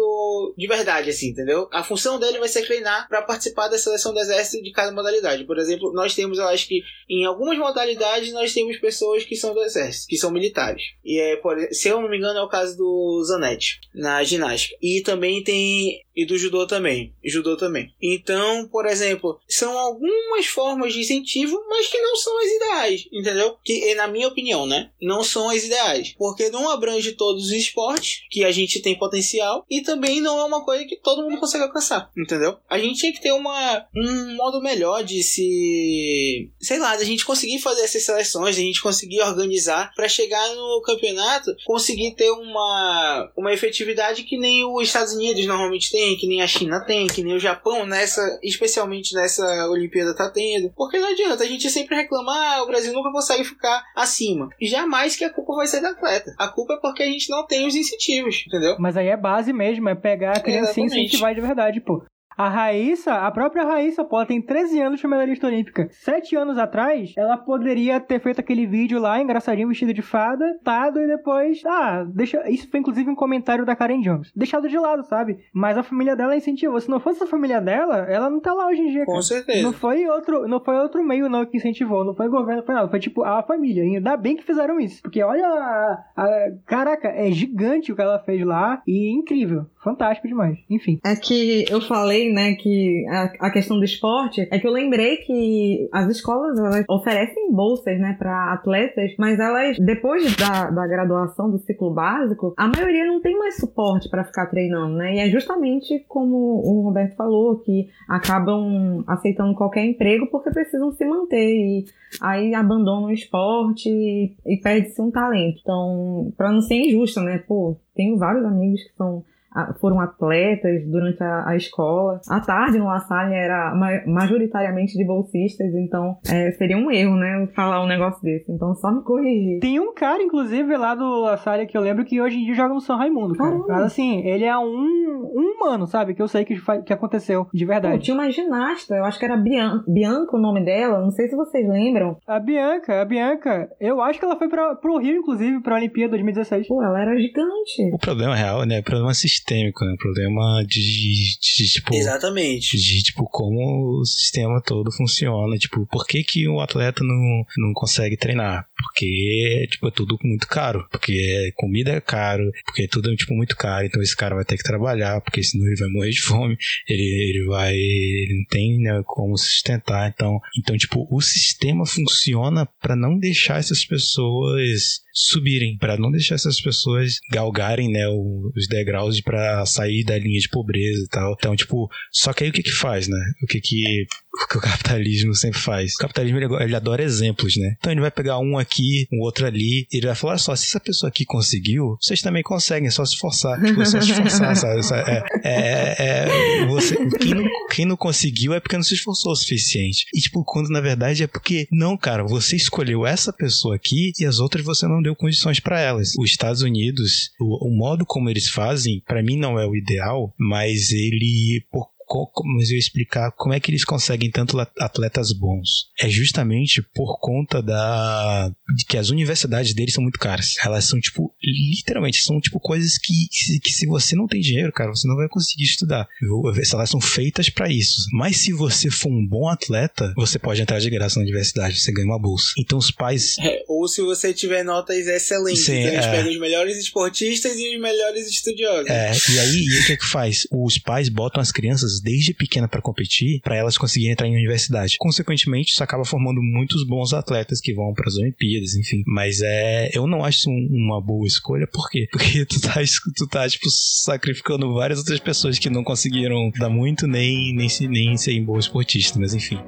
de verdade, assim, entendeu? A função dele vai ser treinar para participar da seleção do exército de cada modalidade. Por exemplo, nós temos, eu acho que em algumas modalidades nós temos pessoas que são do exército, que são militares. E é, por, se eu não me engano, é o caso do Zanetti na ginástica. E também tem e do judô também, judô também. Então, por exemplo, são algumas formas de incentivo, mas que não são as ideais, entendeu? Que na minha opinião, né, não são as ideais, porque não abrange todos os esportes que a gente tem potencial e também não é uma coisa que todo mundo consegue alcançar, entendeu? A gente tinha que ter uma um modo melhor de se, sei lá, da gente conseguir fazer essas seleções, da gente conseguir organizar para chegar no campeonato, conseguir ter uma uma efetividade que nem os Estados Unidos normalmente tem, que nem a China tem, que nem o Japão nessa, especialmente nessa Olimpíada tá tendo. Porque não adianta, a gente sempre reclamar, ah, o Brasil nunca consegue ficar acima. E jamais que a culpa vai ser do atleta. A culpa é porque a gente não tem os incentivos, entendeu? Mas aí é base mesmo, é pegar a criancinha e incentivar de verdade, pô. A Raíssa, a própria Raíssa, pô, ela tem 13 anos de medalhista olímpica. 7 anos atrás, ela poderia ter feito aquele vídeo lá, engraçadinho, vestido de fada, tado e depois, ah, deixa. Isso foi inclusive um comentário da Karen Jones. Deixado de lado, sabe? Mas a família dela incentivou. Se não fosse a família dela, ela não tá lá hoje em dia. Com cara. certeza. Não foi outro, não foi outro meio não que incentivou, não foi governo, não foi nada, foi tipo a família. E ainda bem que fizeram isso, porque olha, a, a- caraca, é gigante o que ela fez lá e incrível, fantástico demais. Enfim. É que eu falei né, que a, a, questão do esporte é que eu lembrei que as escolas elas oferecem bolsas, né, para atletas, mas elas, depois da, da graduação do ciclo básico, a maioria não tem mais suporte para ficar treinando, né? E é justamente como o Roberto falou, que acabam aceitando qualquer emprego porque precisam se manter e aí abandonam o esporte e, e perde-se um talento. Então, para não ser injusto, né? Pô, tenho vários amigos que são foram atletas durante a, a escola. A tarde no La Salle era ma majoritariamente de bolsistas, então é, seria um erro, né, falar um negócio desse. Então só me corrigir. Tem um cara, inclusive, lá do La Salle que eu lembro que hoje em dia joga no São Raimundo, cara. Caramba. Mas assim, ele é um, um humano, sabe? Que eu sei que, que aconteceu de verdade. Pô, tinha uma ginasta, eu acho que era Bian Bianca o nome dela, não sei se vocês lembram. A Bianca, a Bianca, eu acho que ela foi pra, pro Rio, inclusive, pra Olimpíada 2016. Pô, ela era gigante. O problema real, né? O problema sistêmico sistêmico, né? Problema de, de, de, tipo. Exatamente. De, tipo, como o sistema todo funciona. Tipo, por que, que o atleta não, não consegue treinar? Porque, tipo, é tudo muito caro. Porque comida é caro, porque tudo é, tipo, muito caro. Então esse cara vai ter que trabalhar, porque senão ele vai morrer de fome. Ele, ele vai. Ele não tem né, como sustentar. Então, então, tipo, o sistema funciona para não deixar essas pessoas subirem, para não deixar essas pessoas galgarem, né, os degraus para sair da linha de pobreza e tal. Então, tipo, só que aí o que que faz, né? O que que o que o capitalismo sempre faz. O capitalismo ele, ele, adora exemplos, né? Então ele vai pegar um aqui, um outro ali, e ele vai falar: só, se essa pessoa aqui conseguiu, vocês também conseguem, é só se esforçar. Tipo, é só se esforçar, sabe? É, é, é, você, quem, não, quem não conseguiu é porque não se esforçou o suficiente. E, tipo, quando na verdade é porque, não, cara, você escolheu essa pessoa aqui e as outras você não deu condições para elas. Os Estados Unidos, o, o modo como eles fazem, para mim não é o ideal, mas ele, por como eu explicar como é que eles conseguem tanto atletas bons. É justamente por conta da de que as universidades deles são muito caras. Elas são tipo literalmente são tipo coisas que, que se você não tem dinheiro, cara, você não vai conseguir estudar. Elas são feitas para isso. Mas se você for um bom atleta, você pode entrar de graça na universidade, você ganha uma bolsa. Então os pais é, ou se você tiver notas excelentes, Sim, eles é... pegam os melhores esportistas e os melhores estudiosos. É, e aí e o que é que faz? Os pais botam as crianças desde pequena para competir, para elas conseguirem entrar em universidade. Consequentemente, isso acaba formando muitos bons atletas que vão para as Olimpíadas, enfim. Mas é, eu não acho uma boa escolha, por quê? Porque tu tá, tu tá tipo, sacrificando várias outras pessoas que não conseguiram dar muito, nem, nem, nem ser bom esportista, mas enfim.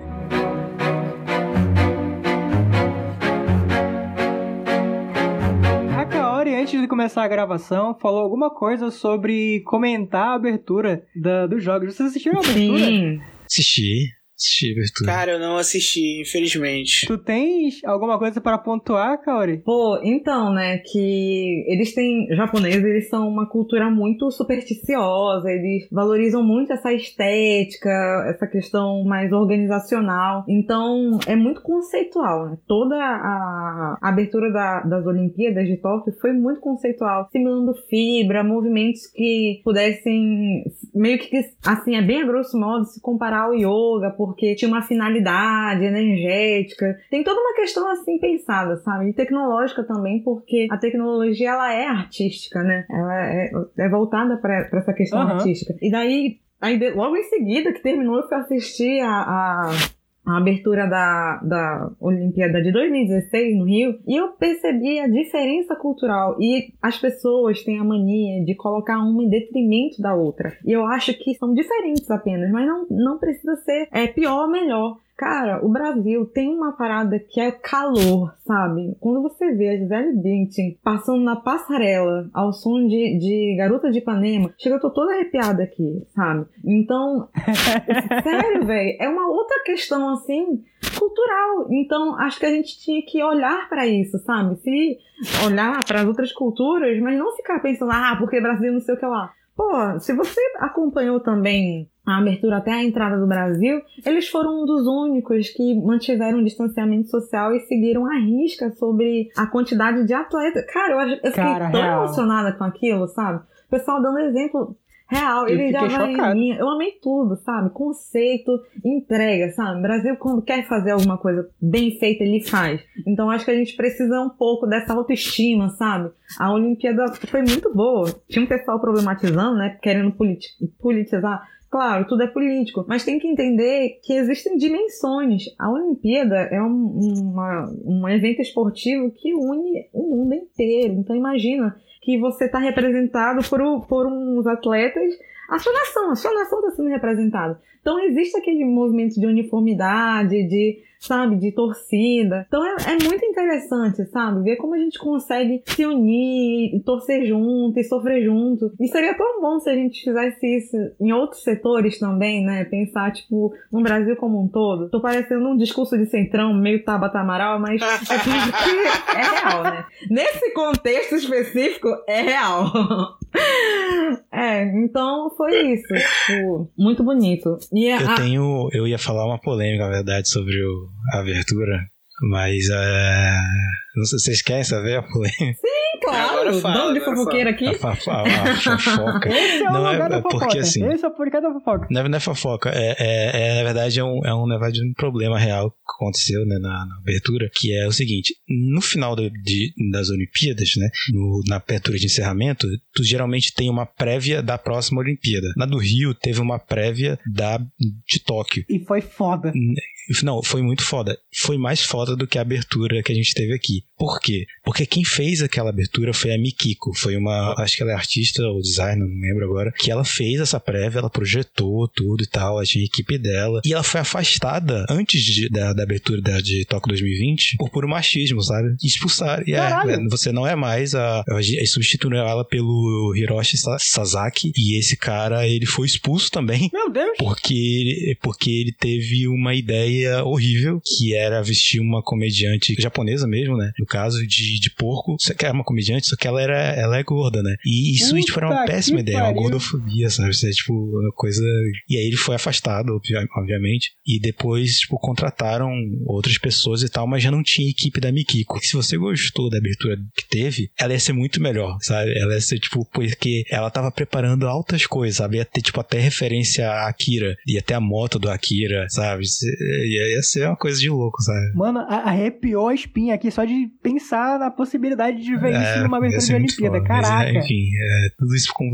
De começar a gravação, falou alguma coisa sobre comentar a abertura da, dos jogos. Vocês assistiram a abertura? Sim. Assisti assisti abertura. Cara, eu não assisti, infelizmente. Tu tens alguma coisa para pontuar, Kaori? Pô, então, né, que eles têm. Japoneses, eles são uma cultura muito supersticiosa, eles valorizam muito essa estética, essa questão mais organizacional. Então, é muito conceitual, né? Toda a, a abertura da, das Olimpíadas de Tóquio foi muito conceitual, simulando fibra, movimentos que pudessem meio que, assim, é bem a grosso modo se comparar ao yoga, por porque tinha uma finalidade energética. Tem toda uma questão assim pensada, sabe? E tecnológica também, porque a tecnologia ela é artística, né? Ela é, é voltada para essa questão uhum. artística. E daí, aí, logo em seguida que terminou, eu fui assistir a, a a abertura da, da Olimpíada de 2016 no Rio e eu percebi a diferença cultural e as pessoas têm a mania de colocar uma em detrimento da outra. E eu acho que são diferentes apenas, mas não, não precisa ser é, pior ou melhor. Cara, o Brasil tem uma parada que é calor, sabe? Quando você vê a Gisele Bündchen passando na passarela ao som de, de Garota de Ipanema, chega, eu tô toda arrepiada aqui, sabe? Então, sério, velho, é uma outra questão, assim, cultural. Então, acho que a gente tinha que olhar para isso, sabe? Se olhar para as outras culturas, mas não ficar pensando, ah, porque Brasil não sei o que lá. Pô, se você acompanhou também a abertura até a entrada do Brasil, eles foram um dos únicos que mantiveram o distanciamento social e seguiram a risca sobre a quantidade de atletas. Cara, eu, eu fiquei Cara, tão real. emocionada com aquilo, sabe? O pessoal dando exemplo Real, ele já vai. Eu amei tudo, sabe? Conceito, entrega, sabe? O Brasil, quando quer fazer alguma coisa bem feita, ele faz. Então acho que a gente precisa um pouco dessa autoestima, sabe? A Olimpíada foi muito boa. Tinha um pessoal problematizando, né? Querendo politi politizar Claro, tudo é político, mas tem que entender que existem dimensões. A Olimpíada é um, uma, um evento esportivo que une o mundo inteiro. Então imagina que você está representado por, por uns atletas, a sua nação, a sua nação está sendo representada. Então existe aquele movimento de uniformidade, de sabe, de torcida. Então é, é, muito interessante, sabe, ver como a gente consegue se unir, torcer junto e sofrer junto. E seria tão bom se a gente fizesse isso em outros setores também, né? Pensar, tipo, no Brasil como um todo. Tô parecendo um discurso de centrão, meio Tabata Amaral, mas é é real, né? Nesse contexto específico, é real. É, então foi isso. Tipo, muito bonito. E a... Eu tenho. Eu ia falar uma polêmica, na verdade, sobre o, a abertura. Mas é. Não sei se vocês querem saber a polêmica. Sim, claro. Fala, de fofoqueira aqui. A, a, a, a fofoca. Esse é o não lugar é, da fofoca. Porque, assim, Esse é o porquê da fofoca. Não, não é fofoca. É, é, é, na verdade, é um, é, um, na verdade, um problema real que aconteceu né, na, na abertura, que é o seguinte. No final de, das Olimpíadas, né, no, na abertura de encerramento, tu geralmente tem uma prévia da próxima Olimpíada. Na do Rio, teve uma prévia da de Tóquio. E foi foda. Não, foi muito foda. Foi mais foda do que a abertura que a gente teve aqui. Por quê? Porque quem fez aquela abertura foi a Mikiko. Foi uma. Acho que ela é artista ou designer, não lembro agora. Que ela fez essa prévia, ela projetou tudo e tal. A equipe dela. E ela foi afastada antes de, da, da abertura da, de Tóquio 2020 por puro machismo, sabe? Expulsar. E é, você não é mais a. a substituiu ela pelo Hiroshi Sasaki. E esse cara, ele foi expulso também. Meu Deus! Porque, porque ele teve uma ideia horrível que era vestir uma comediante japonesa mesmo, né? No caso de, de porco, só que é uma comediante, só que ela, era, ela é gorda, né? E isso Puta tipo, era uma péssima ideia, pariu. uma gordofobia, sabe? Isso é tipo uma coisa. E aí ele foi afastado, obviamente. E depois, tipo, contrataram outras pessoas e tal, mas já não tinha equipe da Mikiko. Se você gostou da abertura que teve, ela ia ser muito melhor, sabe? Ela ia ser, tipo, porque ela tava preparando altas coisas, sabe? Ia ter, tipo, até referência a Akira, ia ter a moto do Akira, sabe? Ia, ia ser uma coisa de louco, sabe? Mano, arrepiou a espinha aqui só de pensar na possibilidade de ver é, isso numa abertura de Olimpíada. Foda, Caraca. Mas, enfim, é, tudo isso com,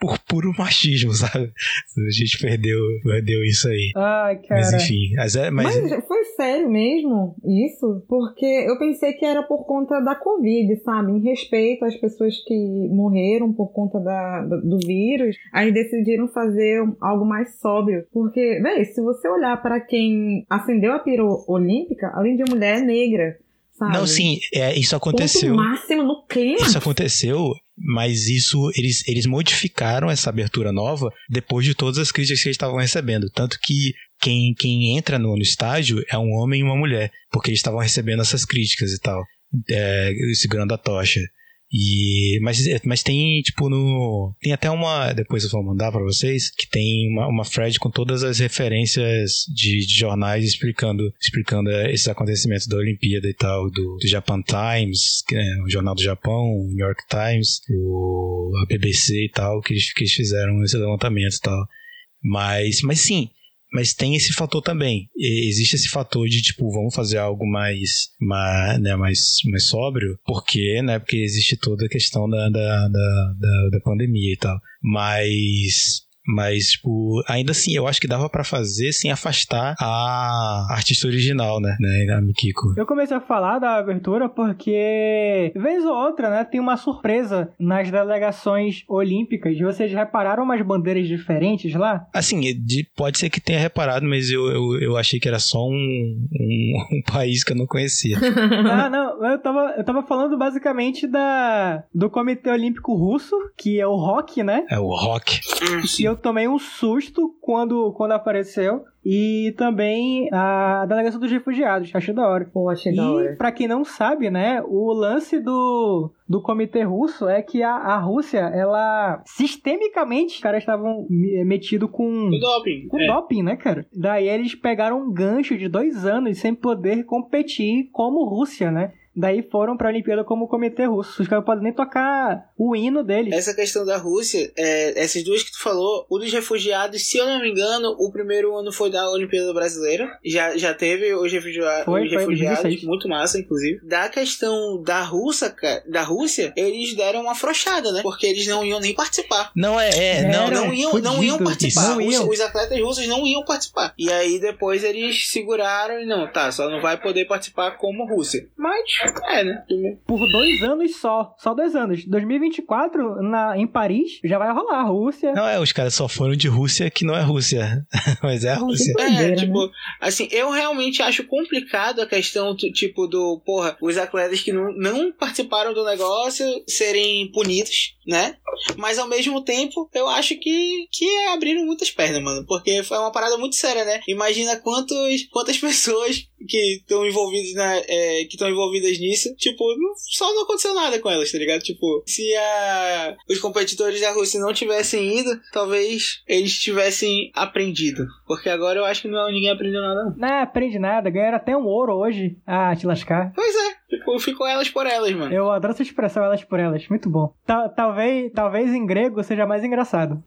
por puro machismo, sabe? A gente perdeu, perdeu isso aí. Ai, cara. Mas enfim. Mas, é, mas... mas foi sério mesmo isso? Porque eu pensei que era por conta da Covid, sabe? Em respeito às pessoas que morreram por conta da, do vírus, aí decidiram fazer algo mais sóbrio. Porque, véi, se você olhar para quem acendeu a pira olímpica, além de mulher, é negra. Sabe? Não, sim, é, isso aconteceu. Ponto máximo no clima. Isso aconteceu, mas isso eles, eles modificaram essa abertura nova depois de todas as críticas que eles estavam recebendo. Tanto que quem, quem entra no, no estágio é um homem e uma mulher, porque eles estavam recebendo essas críticas e tal, é, segurando a tocha. E, mas, mas tem, tipo, no. Tem até uma. Depois eu vou mandar para vocês. Que tem uma, uma thread com todas as referências de, de, jornais explicando, explicando esses acontecimentos da Olimpíada e tal. Do, do Japan Times, é o Jornal do Japão, o New York Times, o, a BBC e tal. Que eles, que eles fizeram esse levantamento e tal. Mas, mas sim, mas tem esse fator também. E existe esse fator de, tipo, vamos fazer algo mais, mais, né, mais, mais sóbrio, porque, né, porque existe toda a questão da, da, da, da, da pandemia e tal. Mas mas, tipo, ainda assim, eu acho que dava para fazer sem afastar a artista original, né? né a Mikiko. Eu comecei a falar da abertura porque, vez ou outra, né, tem uma surpresa nas delegações olímpicas. Vocês repararam umas bandeiras diferentes lá? Assim, pode ser que tenha reparado, mas eu, eu, eu achei que era só um, um, um país que eu não conhecia. ah, não, eu tava, eu tava falando basicamente da, do Comitê Olímpico Russo, que é o ROC, né? É o ROC. E eu tomei um susto quando, quando apareceu. E também a delegação dos refugiados. Achei da hora. Pô, achei e, da hora. E pra quem não sabe, né, o lance do, do comitê russo é que a, a Rússia, ela sistemicamente, os caras estavam metidos com. Com doping. Com é. doping, né, cara? Daí eles pegaram um gancho de dois anos sem poder competir como Rússia, né? Daí foram pra Olimpíada como comitê russo. Os caras podem nem tocar o hino deles. Essa questão da Rússia, é, essas duas que tu falou, o dos refugiados, se eu não me engano, o primeiro ano foi da Olimpíada Brasileira. Já, já teve os, refugia Foi, os foi, refugiados, 2006. muito massa, inclusive. Da questão da Rússia, da Rússia, eles deram uma afrouxada, né? Porque eles não iam nem participar. Não, é, é, não, Não iam, não iam participar. Não Os- iam. Os, atletas russos não iam participar. E aí depois eles seguraram e não, tá, só não vai poder participar como Rússia. Mas, é, né? Por dois anos só. Só dois anos. 2024, na, em Paris, já vai rolar. Rússia. Não, é, os caras só foram de Rússia que não é Rússia. Mas é a Rússia. É, Doideira, tipo, assim, eu realmente acho complicado a questão, do, tipo, do, porra, os atletas que não, não participaram do negócio serem punidos, né? Mas ao mesmo tempo, eu acho que, que abriram muitas pernas, mano. Porque foi uma parada muito séria, né? Imagina quantos, quantas pessoas que estão envolvidas na, é, que estão envolvidas nisso, tipo, não- só não aconteceu nada com elas, tá ligado? Tipo, se a, os competidores da Rússia não tivessem ido, talvez eles tivessem aprendido. Porque agora eu acho que não, ninguém aprendeu nada, não. Não aprende nada. Ganharam até um ouro hoje. Ah, te lascar. Pois é, ficou, ficou elas por elas, mano. Eu adoro essa expressão, elas por elas. Muito bom. Ta- talvez, talvez em grego seja mais engraçado.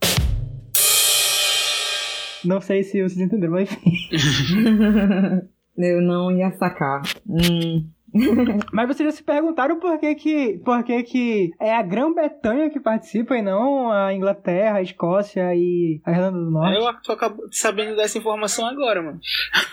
Não sei se vocês entenderam, mas enfim. Eu não ia sacar. Hum. Mas vocês já se perguntaram por que que, por que, que é a Grã-Bretanha que participa e não a Inglaterra, a Escócia e a Irlanda do Norte? Eu tô sabendo dessa informação agora, mano.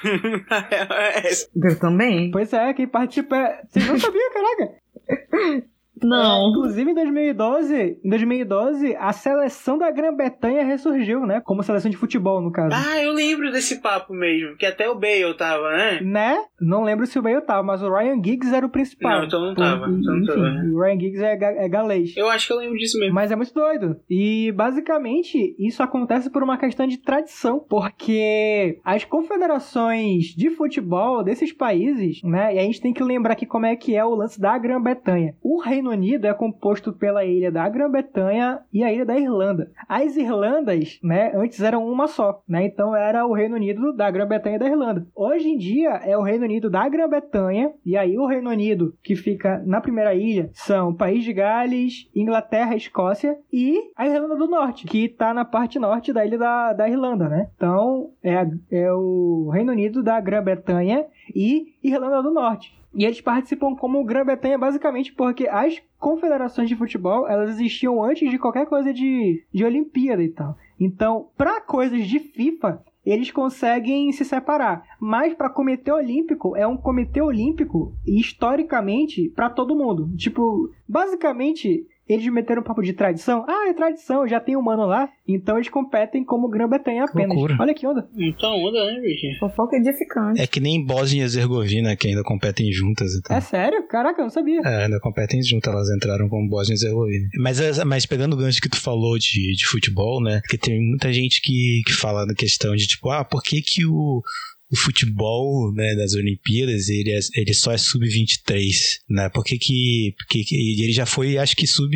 É essa. Eu também? Pois é, quem participa é... Vocês não sabiam, caraca? Não. Inclusive, em 2012, em 2012, a seleção da Grã-Bretanha ressurgiu, né? Como seleção de futebol, no caso. ah, eu lembro desse papo mesmo. Que até o Bale tava, né? Né? Não lembro se o Bale tava, mas o Ryan Giggs era o principal. Não, então não tava, então não Enfim, tava, né? o Ryan Giggs é, ga- é galês. Eu acho que eu lembro disso mesmo. Mas é muito doido. E basicamente isso acontece por uma questão de tradição, porque as confederações de futebol desses países, né? E a gente tem que lembrar aqui como é que é o lance da Grã-Bretanha. O Reino Unido é composto pela ilha da Grã-Bretanha e a ilha da Irlanda. As Irlandas, né, antes eram uma só, né? Então era o Reino Unido da Grã-Bretanha e da Irlanda. Hoje em dia é o Reino Unido da Grã-Bretanha e aí o Reino Unido que fica na primeira ilha são País de Gales, Inglaterra, Escócia e a Irlanda do Norte, que tá na parte norte da ilha da, da Irlanda, né? Então é, é o Reino Unido da Grã-Bretanha e Irlanda do Norte. E eles participam como Grã-Bretanha basicamente porque as confederações de futebol elas existiam antes de qualquer coisa de, de Olimpíada e tal. Então, para coisas de FIFA, eles conseguem se separar. Mas para comitê olímpico, é um comitê olímpico historicamente para todo mundo. Tipo, basicamente, eles meteram um papo de tradição. Ah, é tradição, já tem um mano lá. Então eles competem como Grã-Bretanha apenas. loucura. Olha que onda. Então onda, né, bicho? Fofoca edificante. É que nem Bósnia e Herzegovina, que ainda competem juntas. Então. É sério? Caraca, eu não sabia. É, ainda competem juntas, elas entraram como Bósnia e Herzegovina. Mas, é- mas pegando o gancho que tu falou de, de futebol, né? Porque tem muita gente que, que fala da questão de tipo, ah, por que que o, o futebol né, das Olimpíadas ele, é- ele só é sub-23, né? Por que que, porque que ele já foi, acho que sub,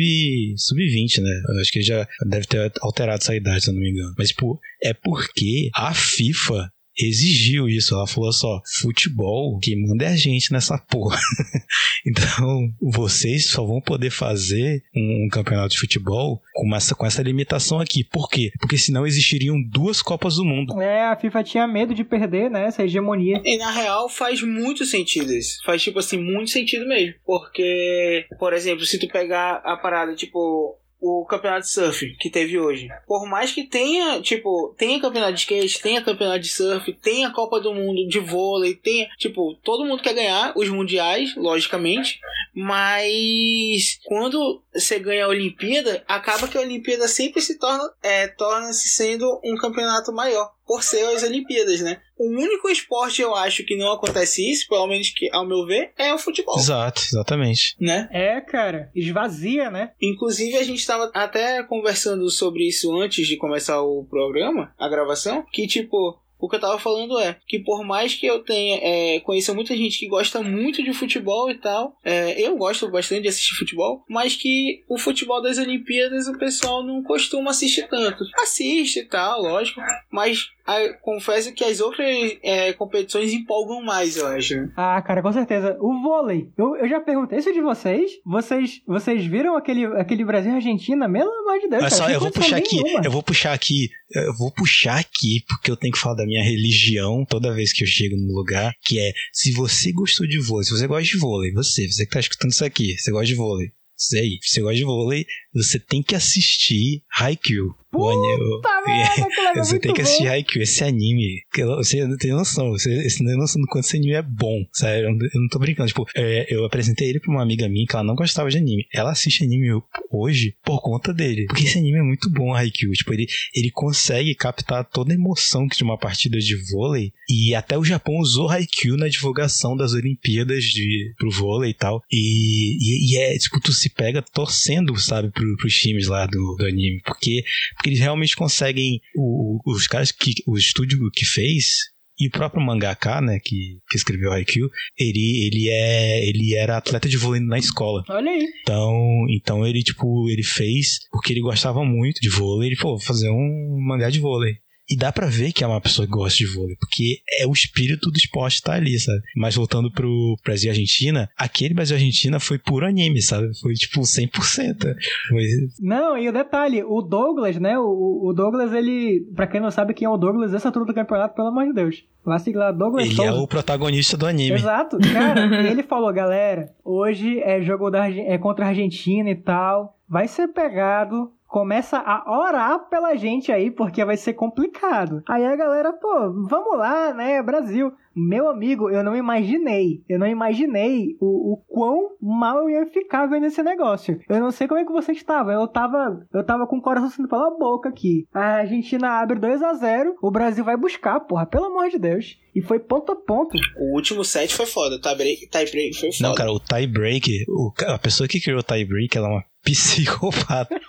sub-20, né? Eu acho que ele já deve ter alterado essa idade, se eu não me engano. Mas, tipo, é porque a FIFA exigiu isso. Ela falou só, futebol, quem manda é a gente nessa porra. então, vocês só vão poder fazer um, um campeonato de futebol com essa, com essa limitação aqui. Por quê? Porque senão existiriam duas Copas do Mundo. É, a FIFA tinha medo de perder, né? Essa hegemonia. E na real faz muito sentido isso. Faz, tipo assim, muito sentido mesmo. Porque, por exemplo, se tu pegar a parada, tipo, o campeonato de surf que teve hoje. Por mais que tenha, tipo, tenha campeonato de skate, tenha campeonato de surf, tenha Copa do Mundo de vôlei, tenha, tipo, todo mundo quer ganhar os mundiais, logicamente. Mas quando você ganha a Olimpíada, acaba que a Olimpíada sempre se torna, é, torna-se sendo um campeonato maior. Por ser as Olimpíadas, né? O único esporte eu acho que não acontece isso, pelo menos que, ao meu ver, é o futebol. Exato, exatamente. Né? É, cara, esvazia, né? Inclusive, a gente estava até conversando sobre isso antes de começar o programa, a gravação, que tipo. O que eu tava falando é que por mais que eu tenha é, conheça muita gente que gosta muito de futebol e tal, é, eu gosto bastante de assistir futebol, mas que o futebol das Olimpíadas o pessoal não costuma assistir tanto. Assiste e tal, lógico, mas confesso que as outras é, competições empolgam mais, eu acho. Ah, cara, com certeza. O vôlei. Eu, eu já perguntei isso de vocês. Vocês, vocês viram aquele, aquele Brasil e Argentina? Pelo amor de Deus, Olha cara. só, eu vou puxar aqui, nenhuma. eu vou puxar aqui, eu vou puxar aqui, porque eu tenho que falar da minha religião toda vez que eu chego no lugar, que é, se você gostou de vôlei, se você gosta de vôlei, você, você que tá escutando isso aqui, você gosta de vôlei, aí, se você gosta de vôlei, você tem que assistir Haikyuu. O anime- Tá merda, Cleber, Você tem que assistir Haikyuu, esse anime. eu- Você não tem noção. Você, você não tem noção do quanto esse anime é bom. Sério, eu não, eu não tô brincando. Tipo, é, eu apresentei ele pra uma amiga minha que ela não gostava de anime. Ela assiste anime hoje por conta dele. Porque esse anime é muito bom, Haikyuu. Tipo, ele, ele consegue captar toda a emoção que de uma partida de vôlei. E até o Japão usou Haikyuu na divulgação das Olimpíadas de, pro vôlei e tal. E, e, e é, tipo, tu se pega torcendo, sabe, pro, pros times lá do, do anime. Porque porque eles realmente conseguem o- os caras que o estúdio que fez e o próprio mangaka, né, que, que escreveu Haikyuu, ele ele é ele era atleta de vôlei na escola. Olha aí. Então, então ele tipo, ele fez porque ele gostava muito de vôlei, ele pô, vou fazer um mangá de vôlei. E dá pra ver que é uma pessoa que gosta de vôlei, porque é o espírito do esporte tá ali, sabe? Mas voltando pro Brasil e Argentina, aquele Brasil e Argentina foi puro anime, sabe? Foi tipo 100%. Foi, Não, e o detalhe, o Douglas, né? O, o Douglas, ele. Pra quem não sabe quem é o Douglas, essa altura do campeonato, pelo amor de Deus. Vai siglar Douglas ele Souza. é o protagonista do anime. Exato, cara. ele falou, galera, hoje é jogo da, é contra a Argentina e tal. Vai ser pegado. Começa a orar pela gente aí, porque vai ser complicado. Aí a galera, pô, vamos lá, né? Brasil. Meu amigo, eu não imaginei. Eu não imaginei o, o quão mal eu ia ficar vendo esse negócio. Eu não sei como é que você estava. Eu tava, eu tava com o coração saindo pela boca aqui. A Argentina abre 2 a 0 O Brasil vai buscar, porra, pelo amor de Deus. E foi ponto a ponto. O último set foi foda, o tie break, tie break foi foda. Não, cara, o tie break, o a pessoa que criou o tie break, ela é uma psicopata.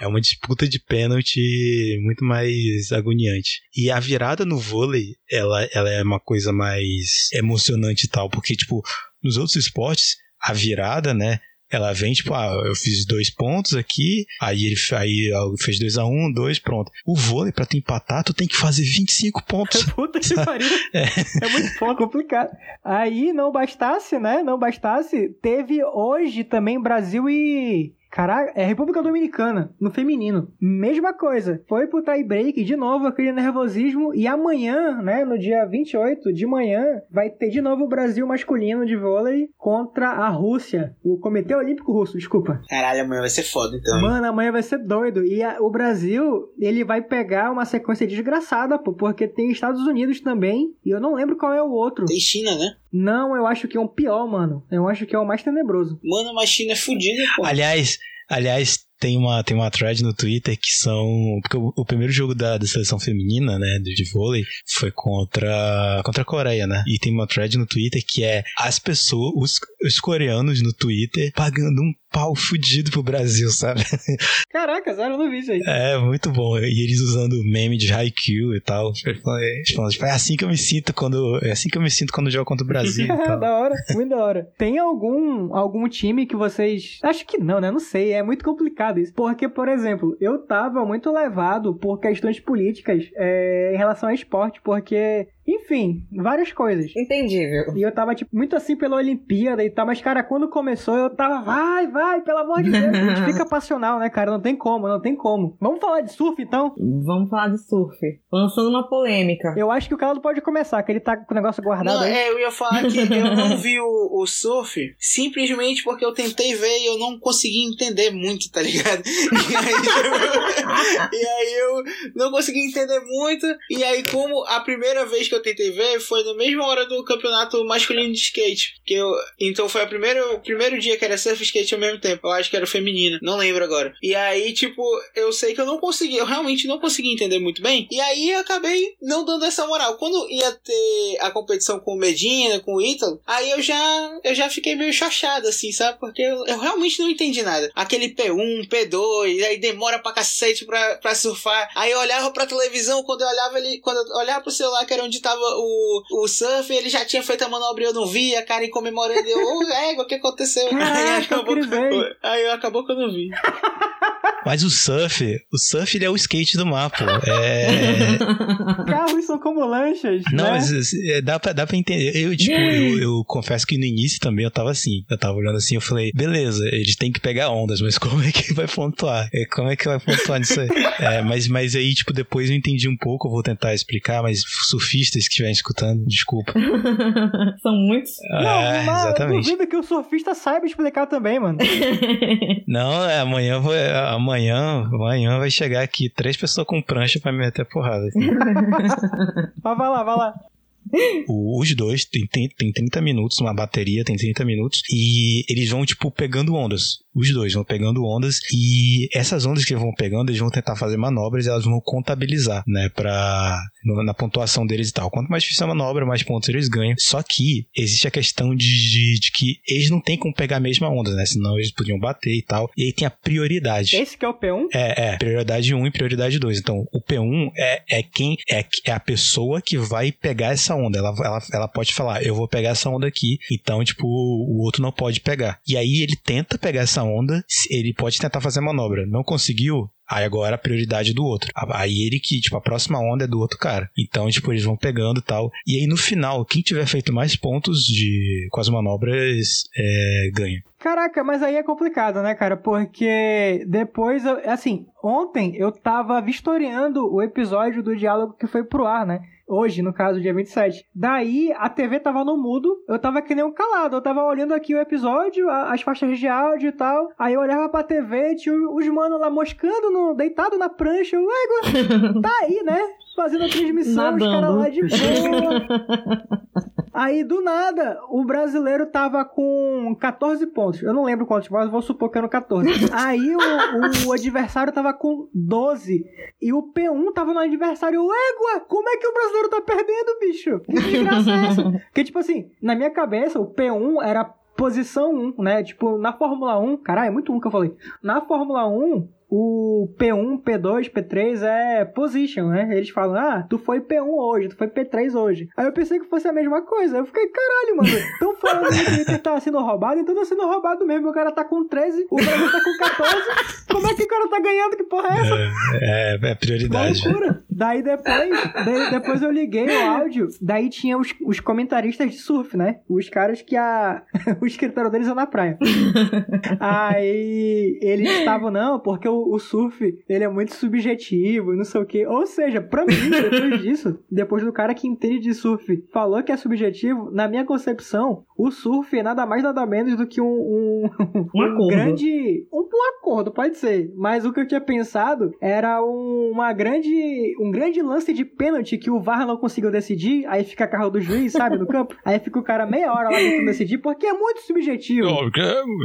É uma disputa de pênalti muito mais agoniante. E a virada no vôlei, ela, ela é uma coisa mais emocionante e tal, porque, tipo, nos outros esportes, a virada, né? Ela vem, tipo, ah, eu fiz dois pontos aqui, aí ele aí fez 2 a 1 um, dois, pronto. O vôlei, pra tu empatar, tu tem que fazer 25 pontos. Puta que pariu. É muito pouco complicado. Aí, não bastasse, né? Não bastasse, teve hoje também Brasil e. Caraca, é República Dominicana, no feminino. Mesma coisa. Foi pro tie break, de novo, aquele nervosismo. E amanhã, né, no dia 28 de manhã, vai ter de novo o Brasil masculino de vôlei contra a Rússia. O Comitê Olímpico Russo, desculpa. Caralho, amanhã vai ser foda, então. Mano, amanhã vai ser doido. E a- o Brasil, ele vai pegar uma sequência desgraçada, pô, porque tem Estados Unidos também. E eu não lembro qual é o outro. Tem China, né? Não, eu acho que é um pior, mano. Eu acho que é o mais tenebroso. Mano, mas China é fodida, pô. Aliás, aliás, tem uma, tem uma thread no Twitter que são. Porque o, o primeiro jogo da, da seleção feminina, né, de, de vôlei, foi contra, contra a Coreia, né? E tem uma thread no Twitter que é as pessoas, os, os coreanos no Twitter, pagando um pau fudido pro Brasil, sabe? Caraca, zero, eu não vi isso aí. É, muito bom. E eles usando meme de Haikyuu e tal. Eles tipo, é assim que eu me sinto quando. É assim que eu me sinto quando jogo contra o Brasil da hora, muito da hora. Tem algum, algum time que vocês. Acho que não, né? Não sei. É muito complicado isso. Porque, por exemplo, eu tava muito levado por questões políticas é, em relação ao esporte, porque. Enfim, várias coisas. Entendível. E eu tava, tipo, muito assim pela Olimpíada e tal, mas, cara, quando começou, eu tava, vai, vai, pelo amor de Deus. A gente fica passional, né, cara? Não tem como, não tem como. Vamos falar de surf, então? Vamos falar de surf. Lançando uma polêmica. Eu acho que o Caldo pode começar, que ele tá com o negócio guardado Não, aí. é, eu ia falar que eu não vi o, o surf simplesmente porque eu tentei ver e eu não consegui entender muito, tá ligado? E aí, eu, e aí eu não consegui entender muito. E aí, como a primeira vez que eu tentei ver foi na mesma hora do campeonato masculino de skate. Que eu, então foi a primeira, o primeiro dia que era surf skate ao mesmo tempo. Eu acho que era feminina, não lembro agora. E aí, tipo, eu sei que eu não consegui, eu realmente não consegui entender muito bem. E aí acabei não dando essa moral. Quando ia ter a competição com o Medina, com o Ítalo, aí eu já, eu já fiquei meio chachado, assim, sabe? Porque eu, eu realmente não entendi nada. Aquele P1, P2, aí demora pra cacete pra, pra surfar. Aí eu olhava pra televisão, quando eu olhava ele, quando eu olhava pro celular, que era onde tava o, o surf, ele já tinha feito a manobra e eu não via, a Karen comemorando. Eu, ô, égua, o que aconteceu? Caraca, aí, acabou eu aí acabou que eu não vi. Mas o surf, o surf ele é o skate do mapa. É. Carros são como lanchas. Não, né? mas é, dá pra, dá pra entender. Eu, tipo, eu, eu confesso que no início também eu tava assim. Eu tava olhando assim, eu falei, beleza, eles têm que pegar ondas, mas como é que vai pontuar? É, Como é que vai pontuar nisso aí? É, mas, mas aí, tipo, depois eu entendi um pouco, eu vou tentar explicar, mas surfistas que estiverem escutando, desculpa. São muitos. Não, é, mas exatamente. duvido que o surfista saiba explicar também, mano. Não, é, amanhã, eu vou, amanhã, amanhã vai chegar aqui três pessoas com prancha pra me meter porrada. Mas vai lá, vai lá. O- Os dois tem, tem, tem 30 minutos, uma bateria tem 30 minutos, e eles vão, tipo, pegando ondas. Os dois vão pegando ondas, e essas ondas que vão pegando, eles vão tentar fazer manobras e elas vão contabilizar, né, pra, no- na pontuação deles e tal. Quanto mais difícil a manobra, mais pontos eles ganham. Só que existe a questão de, de, de que eles não têm como pegar a mesma onda, né, senão eles podiam bater e tal. E aí tem a prioridade. Esse que é o P1? É, é, prioridade 1 e prioridade 2. Então, o P1 é, é quem é, é a pessoa que vai pegar essa onda. Ela, ela, ela pode falar, eu vou pegar essa onda aqui, então, tipo, o outro não pode pegar. E aí ele tenta pegar essa onda, ele pode tentar fazer manobra. Não conseguiu, Aí agora a prioridade é do outro. Aí ele que, tipo, a próxima onda é do outro cara. Então, tipo, eles vão pegando e tal. E aí no final, quem tiver feito mais pontos de com as manobras é, ganha. Caraca, mas aí é complicado, né, cara? Porque depois, assim, ontem eu tava vistoriando o episódio do diálogo que foi pro ar, né? Hoje, no caso, dia 27. Daí, a TV tava no mudo, eu tava que nem um calado. Eu tava olhando aqui o episódio, as faixas de áudio e tal. Aí eu olhava pra TV, tinha os manos lá moscando, no, deitado na prancha. Eu, "Égua, tá aí, né? Fazendo a transmissão, os caras lá de boa. Aí, do nada, o brasileiro tava com 14 pontos. Eu não lembro quantos, mas vou supor que eram 14. Aí o, o adversário tava com 12. E o P1 tava no adversário. Égua, como é que o brasileiro tá perdendo, bicho? Que desgraça é essa? Porque, tipo assim, na minha cabeça, o P1 era posição 1, né? Tipo, na Fórmula 1. Caralho, é muito 1 que eu falei. Na Fórmula 1, o P1, P2, P3 é position, né? Eles falam, ah, tu foi P1 hoje, tu foi P3 hoje. Aí eu pensei que fosse a mesma coisa. Eu fiquei, caralho, mano, tão falando que o Twitter tá sendo roubado, então tá sendo roubado mesmo. O cara tá com 13, o Brasil tá com 14. Como é que o cara tá ganhando? Que porra é essa? É, é prioridade. Loucura. Daí depois, daí depois eu liguei o áudio, daí tinha os, os comentaristas de surf, né? Os caras que a, o escritório deles é na praia. Aí eles estavam, não, porque o, o surf, ele é muito subjetivo, e não sei o quê. Ou seja, pra mim, depois disso, depois do cara que entende de surf falou que é subjetivo, na minha concepção, o surf é nada mais nada menos do que um, um, Um acordo. grande... Um, um acordo, pode ser. Mas o que eu tinha pensado era um- uma grande... Um grande lance de pênalti que o VAR não conseguiu decidir, aí fica a carro do juiz, sabe, no campo. Aí fica o cara meia hora lá tentando decidir, porque é muito subjetivo.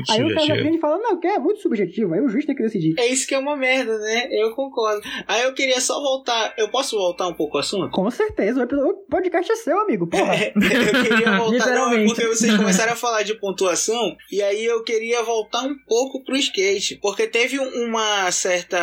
Aí o cara vem e fala, não, que é muito subjetivo, aí o juiz tem que decidir. É isso que é uma merda, né? Eu concordo. Aí eu queria só voltar. Eu posso voltar um pouco ao assunto? Com certeza, o podcast é seu, amigo, porra. É, eu queria voltar, não, é porque vocês começaram a falar de pontuação, e aí eu queria voltar um pouco pro skate, porque teve um- uma certa,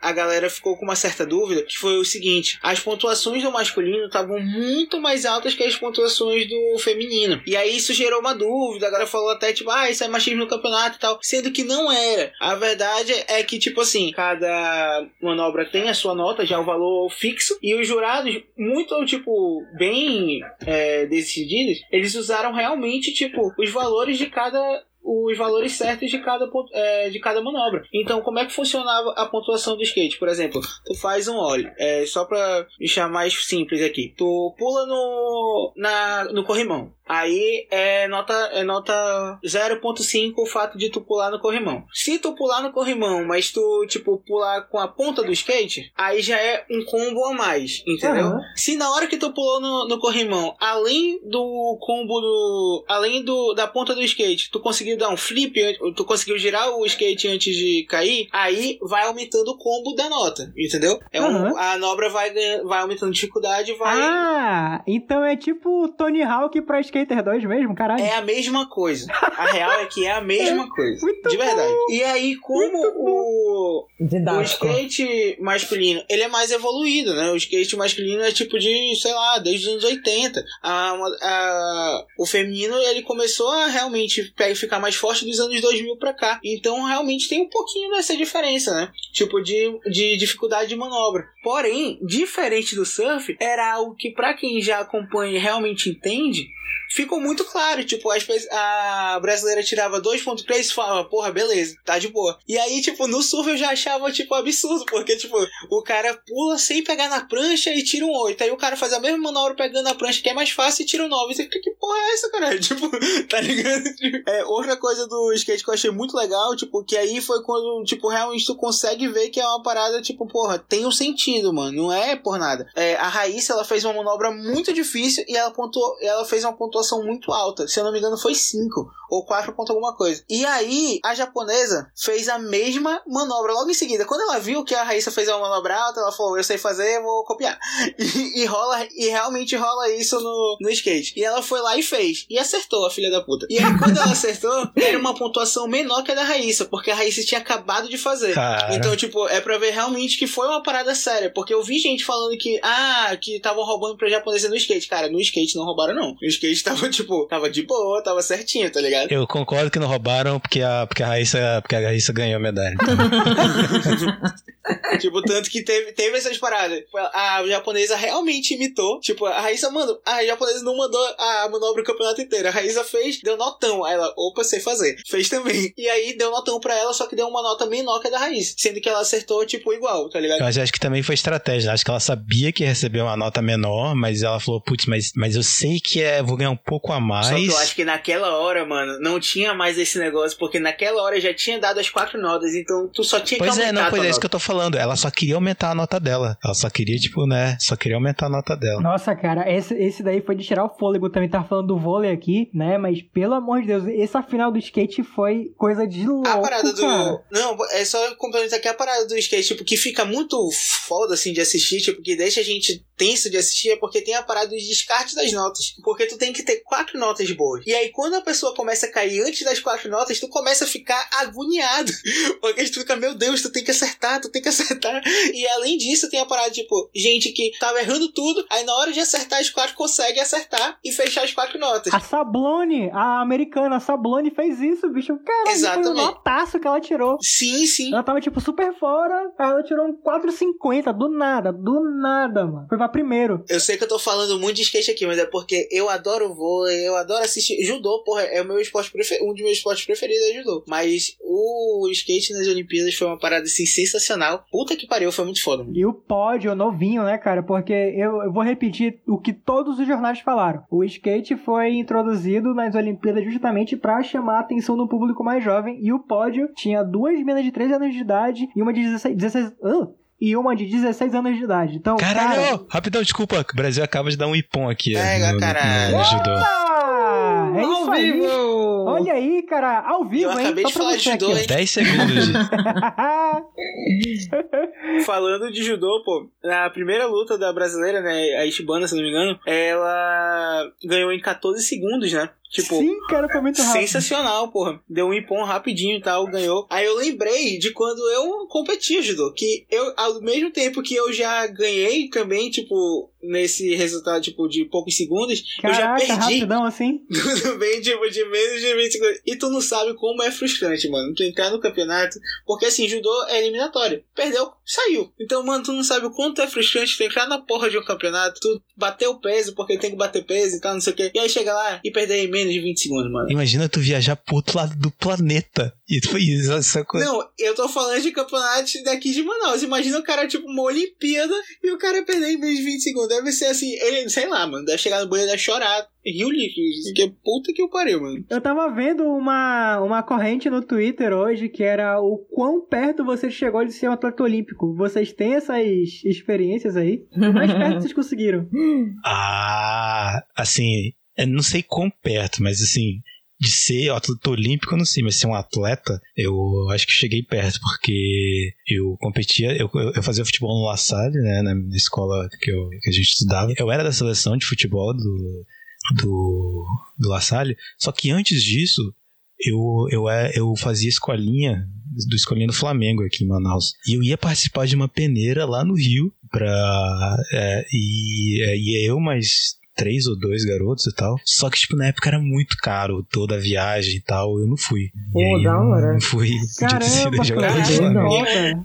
a galera ficou com uma certa dúvida, que foi o seguinte, as pontuações do masculino estavam muito mais altas que as pontuações do feminino, e aí isso gerou uma dúvida, a galera falou até tipo, ah, isso é machismo no campeonato e tal, sendo que não era, a verdade é que tipo assim, cada manobra tem a sua nota, já o valor fixo, e os jurados, muito tipo, bem é, decididos, eles usaram realmente, tipo, os valores de cada. Os valores certos de cada, é, de cada manobra. Então, como é que funcionava a pontuação do skate? Por exemplo, tu faz um óleo, é, só pra deixar mais simples aqui. Tu pula no, na, no corrimão. Aí é nota, é nota 0.5 o fato de tu pular no corrimão. Se tu pular no corrimão, mas tu, tipo, pular com a ponta do skate, aí já é um combo a mais, entendeu? Aham. Se na hora que tu pulou no, no corrimão, além do combo do. Além do, da ponta do skate, tu conseguiu dar um flip, tu conseguiu girar o skate antes de cair, aí vai aumentando o combo da nota, entendeu? É um, Aham. a manobra vai, vai aumentando dificuldade, vai. Ah, então é tipo Tony Hawk pra Skater 2 mesmo, caralho. É a mesma coisa. A real é que é a mesma coisa. Muito de verdade. E aí, como o. o skate masculino, ele é mais evoluído, né? O skate masculino é tipo de, sei lá, desde os anos 80. A, a- o feminino, ele começou a realmente ficar mais forte dos anos 2000 pra cá. Então, realmente tem um pouquinho dessa diferença, né? Tipo, de, de dificuldade de manobra. Porém, diferente do surf, era algo que pra quem já acompanha e realmente entende, ficou muito claro. Tipo, as a brasileira tirava 2.3 e falava, porra, beleza, tá de boa. E aí, tipo, no surf eu já achava, tipo, absurdo, porque, tipo, o cara pula sem pegar na prancha e tira um 8. Aí o cara faz a mesma manobra pegando na prancha, que é mais fácil, e tira um 9. Você que porra é essa, cara? Tipo, tá ligado? É, outra coisa do skate que eu achei muito legal, tipo, que aí foi quando, tipo, realmente tu consegue ver que é uma parada, tipo, porra, tem um sentido, mano. Não é por nada. É, a Raíssa, ela fez uma manobra muito difícil e ela pontuou, ela fez uma pontuação muito alta. Se eu não me engano, foi 5 ou 4 ponto alguma coisa. E aí, a japonesa fez a mesma manobra logo em seguida. Quando ela viu que a Raíssa fez uma manobra alta, ela falou, eu sei fazer, vou copiar. E, e rola, e realmente rola isso no, no skate. E ela foi lá e fez. E acertou, a filha da puta. E aí, quando ela acertou, era uma pontuação menor que a da Raíssa, porque a Raíssa tinha acabado de fazer. Cara. Então, tipo, é pra ver realmente que foi uma parada séria. Porque eu vi gente falando que, ah, que estavam roubando pra japonesa no skate. Cara, no skate não roubaram, não. No skate tava, tipo, tava de boa, tava certinho, tá ligado? Eu concordo que não roubaram porque a, porque a, Raíssa, porque a Raíssa ganhou a medalha. tipo, tanto que teve, teve essas paradas. A japonesa realmente imitou. Tipo, a Raíssa, mano, a japonesa não mandou a manobra o campeonato inteiro. A Raíssa fez, deu notão. Aí ela, opa, sei fazer. Fez também. E aí deu notão pra ela, só que deu uma nota menor que a da Raíssa. Sendo que ela acertou, tipo, igual, tá ligado? Mas acho que também foi estratégia. Acho que ela sabia que ia receber uma nota menor, mas ela falou, putz, mas, mas eu sei que é, vou ganhar um pouco a mais. Só que eu acho que naquela hora, mano, não tinha mais esse negócio, porque naquela hora já tinha dado as quatro notas, então tu só tinha Pois que é, aumentar não, a pois tua é isso que eu tô falando. Ela só queria aumentar a nota dela. Ela só queria, tipo, né? Só queria aumentar a nota dela. Nossa, cara, esse, esse daí foi de tirar o fôlego também. Tá falando do vôlei aqui, né? Mas pelo amor de Deus, essa final do skate foi coisa de louco. A parada do. cara. Não, é só complementar aqui a parada do skate, tipo, que fica muito foda assim de assistir, tipo, que deixa a gente tenso de assistir, é porque tem a parada dos descartes das notas. Porque tu tem que ter quatro notas boas. E aí, quando a pessoa começa a cair antes das quatro notas, tu começa a ficar agoniado. Porque tu fica, meu Deus, tu tem que acertar, tu tem que acertar. E além disso, tem a parada, tipo, gente que tava errando tudo, aí na hora de acertar as quatro, consegue acertar e fechar as quatro notas. A Sablone, a americana, a Sablone fez isso, bicho. Cara, foi um Exatamente. notaço que ela tirou. Sim, sim. Ela tava, tipo, super fora, aí ela tirou um 4,50, do nada, do nada, mano. Foi pra primeiro. Eu sei que eu tô falando muito de skate aqui, mas é porque eu adoro eu adoro assistir. Judô, porra, é o meu esporte preferido. Um dos meus esportes preferidos é judô. Mas o skate nas Olimpíadas foi uma parada assim sensacional. Puta que pariu, foi muito foda, mano. E o pódio novinho, né, cara? Porque eu, eu vou repetir o que todos os jornais falaram. O skate foi introduzido nas Olimpíadas justamente pra chamar a atenção do público mais jovem. E o pódio tinha duas meninas de 13 anos de idade e uma de 16. 16 ah, e uma de 16 anos de idade. Então, Caralho! cara. Rapidão, desculpa. O Brasil acaba de dar um ipom aqui. Pega, no, no- caralho. no judô. Ah, é Ao isso aí. vivo! Olha aí, cara, ao vivo, Eu hein? acabei Só de falar de judô, aqui, ó. hein? 10 segundos. Falando de judô, pô, na primeira luta da brasileira, né, a Ishibana, se não me engano, ela ganhou em 14 segundos, né? Tipo, Sim, cara, foi muito rápido. Sensacional, porra. Deu um impom rapidinho e tal, ganhou. Aí eu lembrei de quando eu competia judô, que eu, ao mesmo tempo que eu já ganhei também, tipo, nesse resultado, tipo, de poucos segundos, eu já Caraca, perdi rapidão assim. tudo bem, tipo, de menos de 20 segundos. E tu não sabe como é frustrante, mano. Tu entrar no campeonato, porque assim, judô é eliminatório. Perdeu, saiu. Então, mano, tu não sabe o quanto é frustrante tu entrar na porra de um campeonato, tu bater o peso, porque tem que bater peso e tal, não sei o quê. E aí chega lá e perder em menos de 20 segundos, mano. Imagina tu viajar pro outro lado do planeta. E tu foi isso, essa coisa. Não, eu tô falando de campeonatos daqui de Manaus. Imagina o cara, tipo, uma Olimpíada e o cara perder em menos de 20 segundos. Deve ser assim, ele, sei lá, mano. Deve chegar no banheiro e deve chorar. Rio líquido. Que puta que o pariu, mano. Eu tava vendo uma, uma corrente no Twitter hoje que era o quão perto você chegou de ser um atleta olímpico. Vocês têm essas experiências aí? O mais perto vocês conseguiram. Ah, assim, eu não sei quão perto, mas assim, de ser atleta olímpico, eu não sei, mas ser um atleta, eu acho que cheguei perto, porque eu competia, eu, eu- fazia futebol no La Salle, né, na, escola que, eu, que a gente estudava. Eu era da seleção de futebol do, do, do La Salle, só que antes disso, eu, eu, é- eu fazia escolinha do escolhendo Flamengo aqui em Manaus. E eu ia participar de uma peneira lá no Rio pra. É, e é, ia eu mais três ou dois garotos e tal. Só que, tipo, na época era muito caro toda a viagem e tal. Eu não fui. Pô, aí da eu hora. não fui. Podia ter sido Caramba, cara.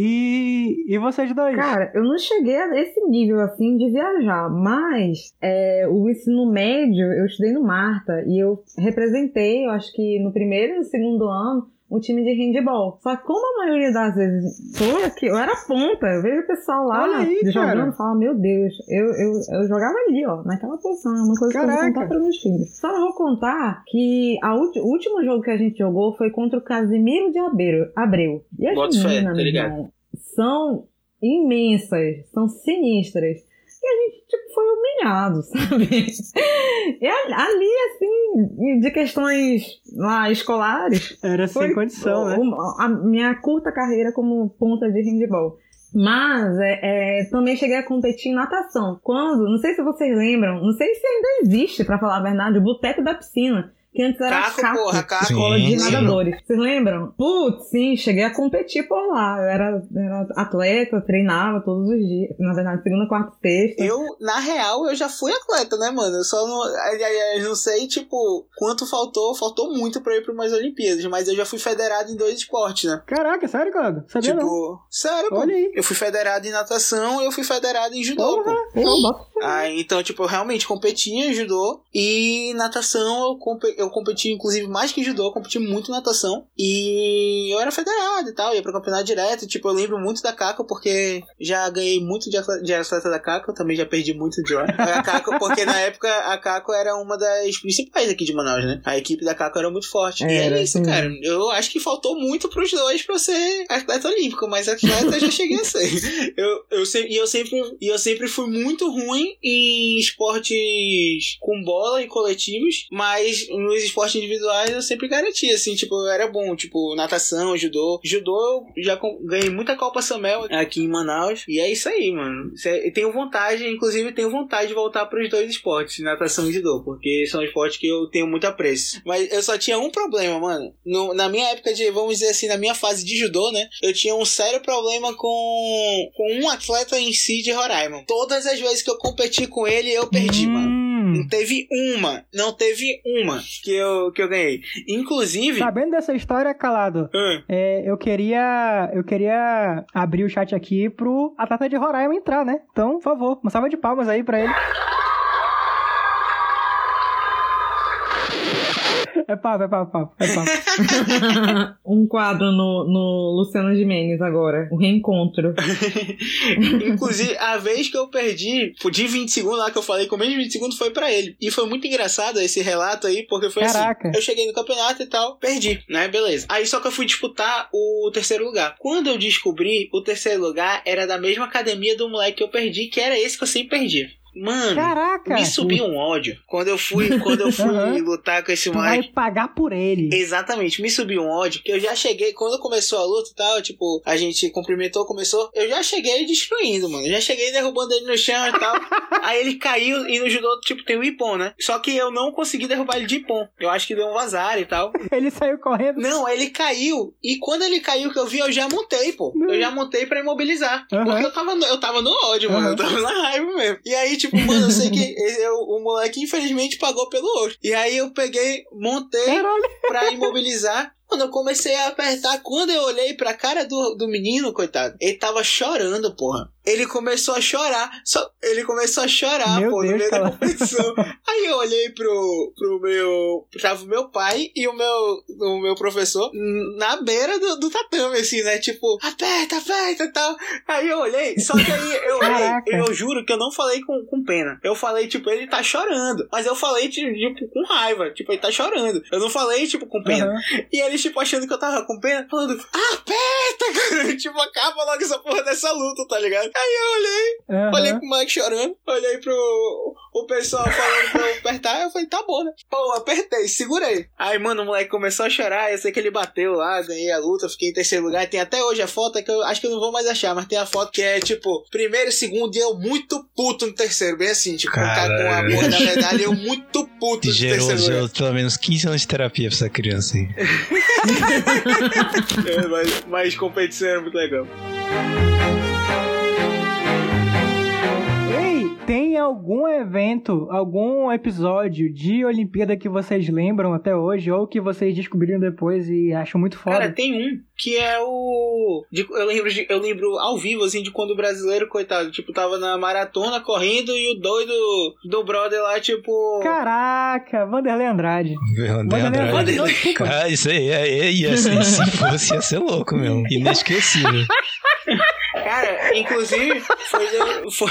E, e vocês dois? Cara, eu não cheguei a esse nível assim de viajar, mas é, o ensino médio eu estudei no Marta e eu representei, eu acho que no primeiro e no segundo ano, um time de handball. Só que como a maioria das vezes foi aqui, eu era ponta, eu vejo o pessoal lá Olha aí, jogando e falo, meu Deus, eu, eu, eu jogava ali, ó, naquela posição, é uma coisa que eu Caraca. vou contar para meus filhos. Só eu vou contar que a ulti- o último jogo que a gente jogou foi contra o Casimiro de Abreu. Abreu. E as Boto fé, meninas, tá meu ligado? irmão, são imensas, são sinistras. E a gente, tipo, foi humilhado, sabe? E ali, assim, de questões lá escolares, Era sem condição, né? a minha curta carreira como ponta de handball. Mas é, é, também cheguei a competir em natação. Quando, não sei se vocês lembram, não sei se ainda existe, pra falar a verdade, o Boteco da Piscina. Que antes era Caco, Caco, porra, Caco. escola Sim, de sim. nadadores. Vocês lembram? Putz, sim, cheguei a competir por lá. Eu era, era atleta, treinava todos os dias. Na verdade, segunda, quarta e sexta. Eu, na real, eu já fui atleta, né, mano? Eu só não. Aliás, não sei, tipo, quanto faltou. Faltou muito pra ir pra umas Olimpíadas, mas eu já fui federado em dois esportes, né? Caraca, sério, Claudio? Sabia não. tipo, sério, pô. Olha aí. Eu fui federado em natação e eu fui federado em judô, Porra. pô. Fé. Ah, então, tipo, eu realmente competia em judô e natação eu, compe eu competi, inclusive, mais que judô, eu competi muito natação. E eu era federado e tal, ia pro campeonato direto. Tipo, eu lembro muito da Caco, porque já ganhei muito de atleta, de atleta da Caco, também já perdi muito de. A Caco, porque na época a Caco era uma das principais aqui de Manaus, né? A equipe da Caco era muito forte. e Era, é isso, cara. Eu acho que faltou muito pros dois pra eu ser atleta olímpico, mas atleta eu já cheguei a ser. Eu, eu, sempre, e, eu sempre, e eu sempre fui muito ruim em esportes com bola e coletivos, mas nos esportes individuais eu sempre garantia, assim, tipo, eu era bom, tipo, natação, judô. Judô eu já ganhei muita Copa Samel aqui em Manaus, e é isso aí, mano. É- Eu tenho vontade, inclusive tenho vontade de voltar pros dois esportes, natação e judô, porque são esportes que eu tenho muito apreço. Mas eu só tinha um problema, mano. No- na minha época de, vamos dizer assim, na minha fase de judô, né, eu tinha um sério problema com, com um atleta em si de Roraima. Todas as vezes que eu competi com ele, eu perdi, mano. Hum, Não teve uma, não teve uma que eu, que eu ganhei. Inclusive. sabendo dessa história, Calado, Hum, é, eu queria eu queria abrir o chat aqui pro atleta de Roraima entrar, né? Então, por favor, uma salva de palmas aí pra ele. É papo, é papo, papo, é papo. um quadro no, no Luciano Gimenez agora. O reencontro. Inclusive, a vez que eu perdi, de 20 segundos lá que eu falei, com menos de 20 segundos foi pra ele. E foi muito engraçado esse relato aí, porque foi Caraca. assim. Eu cheguei no campeonato e tal, perdi, né? Beleza. Aí só que eu fui disputar o terceiro lugar. Quando eu descobri, o terceiro lugar era da mesma academia do moleque que eu perdi, que era esse que eu sempre perdi. Mano, Caraca! me subiu um ódio. Quando eu fui, quando eu fui Aham. lutar com esse Tu vai moleque. pagar por ele. Exatamente, me subiu um ódio que eu já cheguei, quando começou a luta e tal, tipo, a gente cumprimentou, começou, eu já cheguei destruindo, mano. Eu já cheguei derrubando ele no chão e tal. Aí ele caiu e no judô, tipo, tem o ipom, né? Só que eu não consegui derrubar ele de ipom. Eu acho que deu um vazar e tal. Ele saiu correndo. Não, ele caiu. E quando ele caiu, que eu vi, eu já montei, pô. Eu já montei pra imobilizar. Aham. Porque eu tava, no, eu tava no ódio, mano. Aham. Eu tava na raiva mesmo. E aí, tipo, mano, eu sei que eu- o moleque infelizmente pagou pelo outro. E aí eu peguei, montei Caralho. pra imobilizar. Quando eu comecei a apertar, quando eu olhei pra cara do, do menino, coitado, ele tava chorando, porra. Ele começou a chorar. Só, ele começou a chorar, Meu pô, no Deus, meio da competição. Aí eu olhei pro, pro meu. Tava o meu pai e o meu, o meu professor na beira do, do tatame, assim, né? Tipo, aperta, aperta e tal. Aí eu olhei, só que aí eu olhei, eu juro que eu não falei com, com pena. Eu falei, tipo, ele tá chorando. Mas eu falei, tipo, com raiva. Tipo, ele tá chorando. Eu não falei, tipo, com pena. Aham. E eles, tipo, achando que eu tava com pena, falando, aperta, cara. tipo, acaba logo essa porra dessa luta, tá ligado? Aí eu olhei, Aham. olhei pro Mike chorando, olhei pro o pessoal falando pra eu apertar, eu falei, tá bom, né? Pô, apertei, segurei. Aí, mano, o moleque começou a chorar, eu sei que ele bateu lá, ganhei a luta, fiquei em terceiro lugar. Tem até hoje a foto, é que eu acho que eu não vou mais achar, mas tem a foto que é, tipo, primeiro e segundo, e eu muito puto no terceiro, bem assim, tipo, tá com a porra da medalha, eu muito puto no Gerou, terceiro lugar. gerou pelo menos 15 anos de terapia pra essa criança aí. É, mas, mas competição era muito legal. Algum evento, algum episódio de Olimpíada que vocês lembram até hoje ou que vocês descobriram depois e acham muito foda? Cara, tem um que é o. de- eu, lembro de- eu lembro ao vivo, assim, de quando o brasileiro, coitado, tipo, tava na maratona correndo e o doido do brother lá, tipo. Caraca, Vanderlei Andrade. Vanderlei Vanderlei Andrade. desculpa. Cara, isso aí, é, é, ia se fosse, ia ser louco mesmo. Inesquecível. Cara, inclusive, foi, de- foi,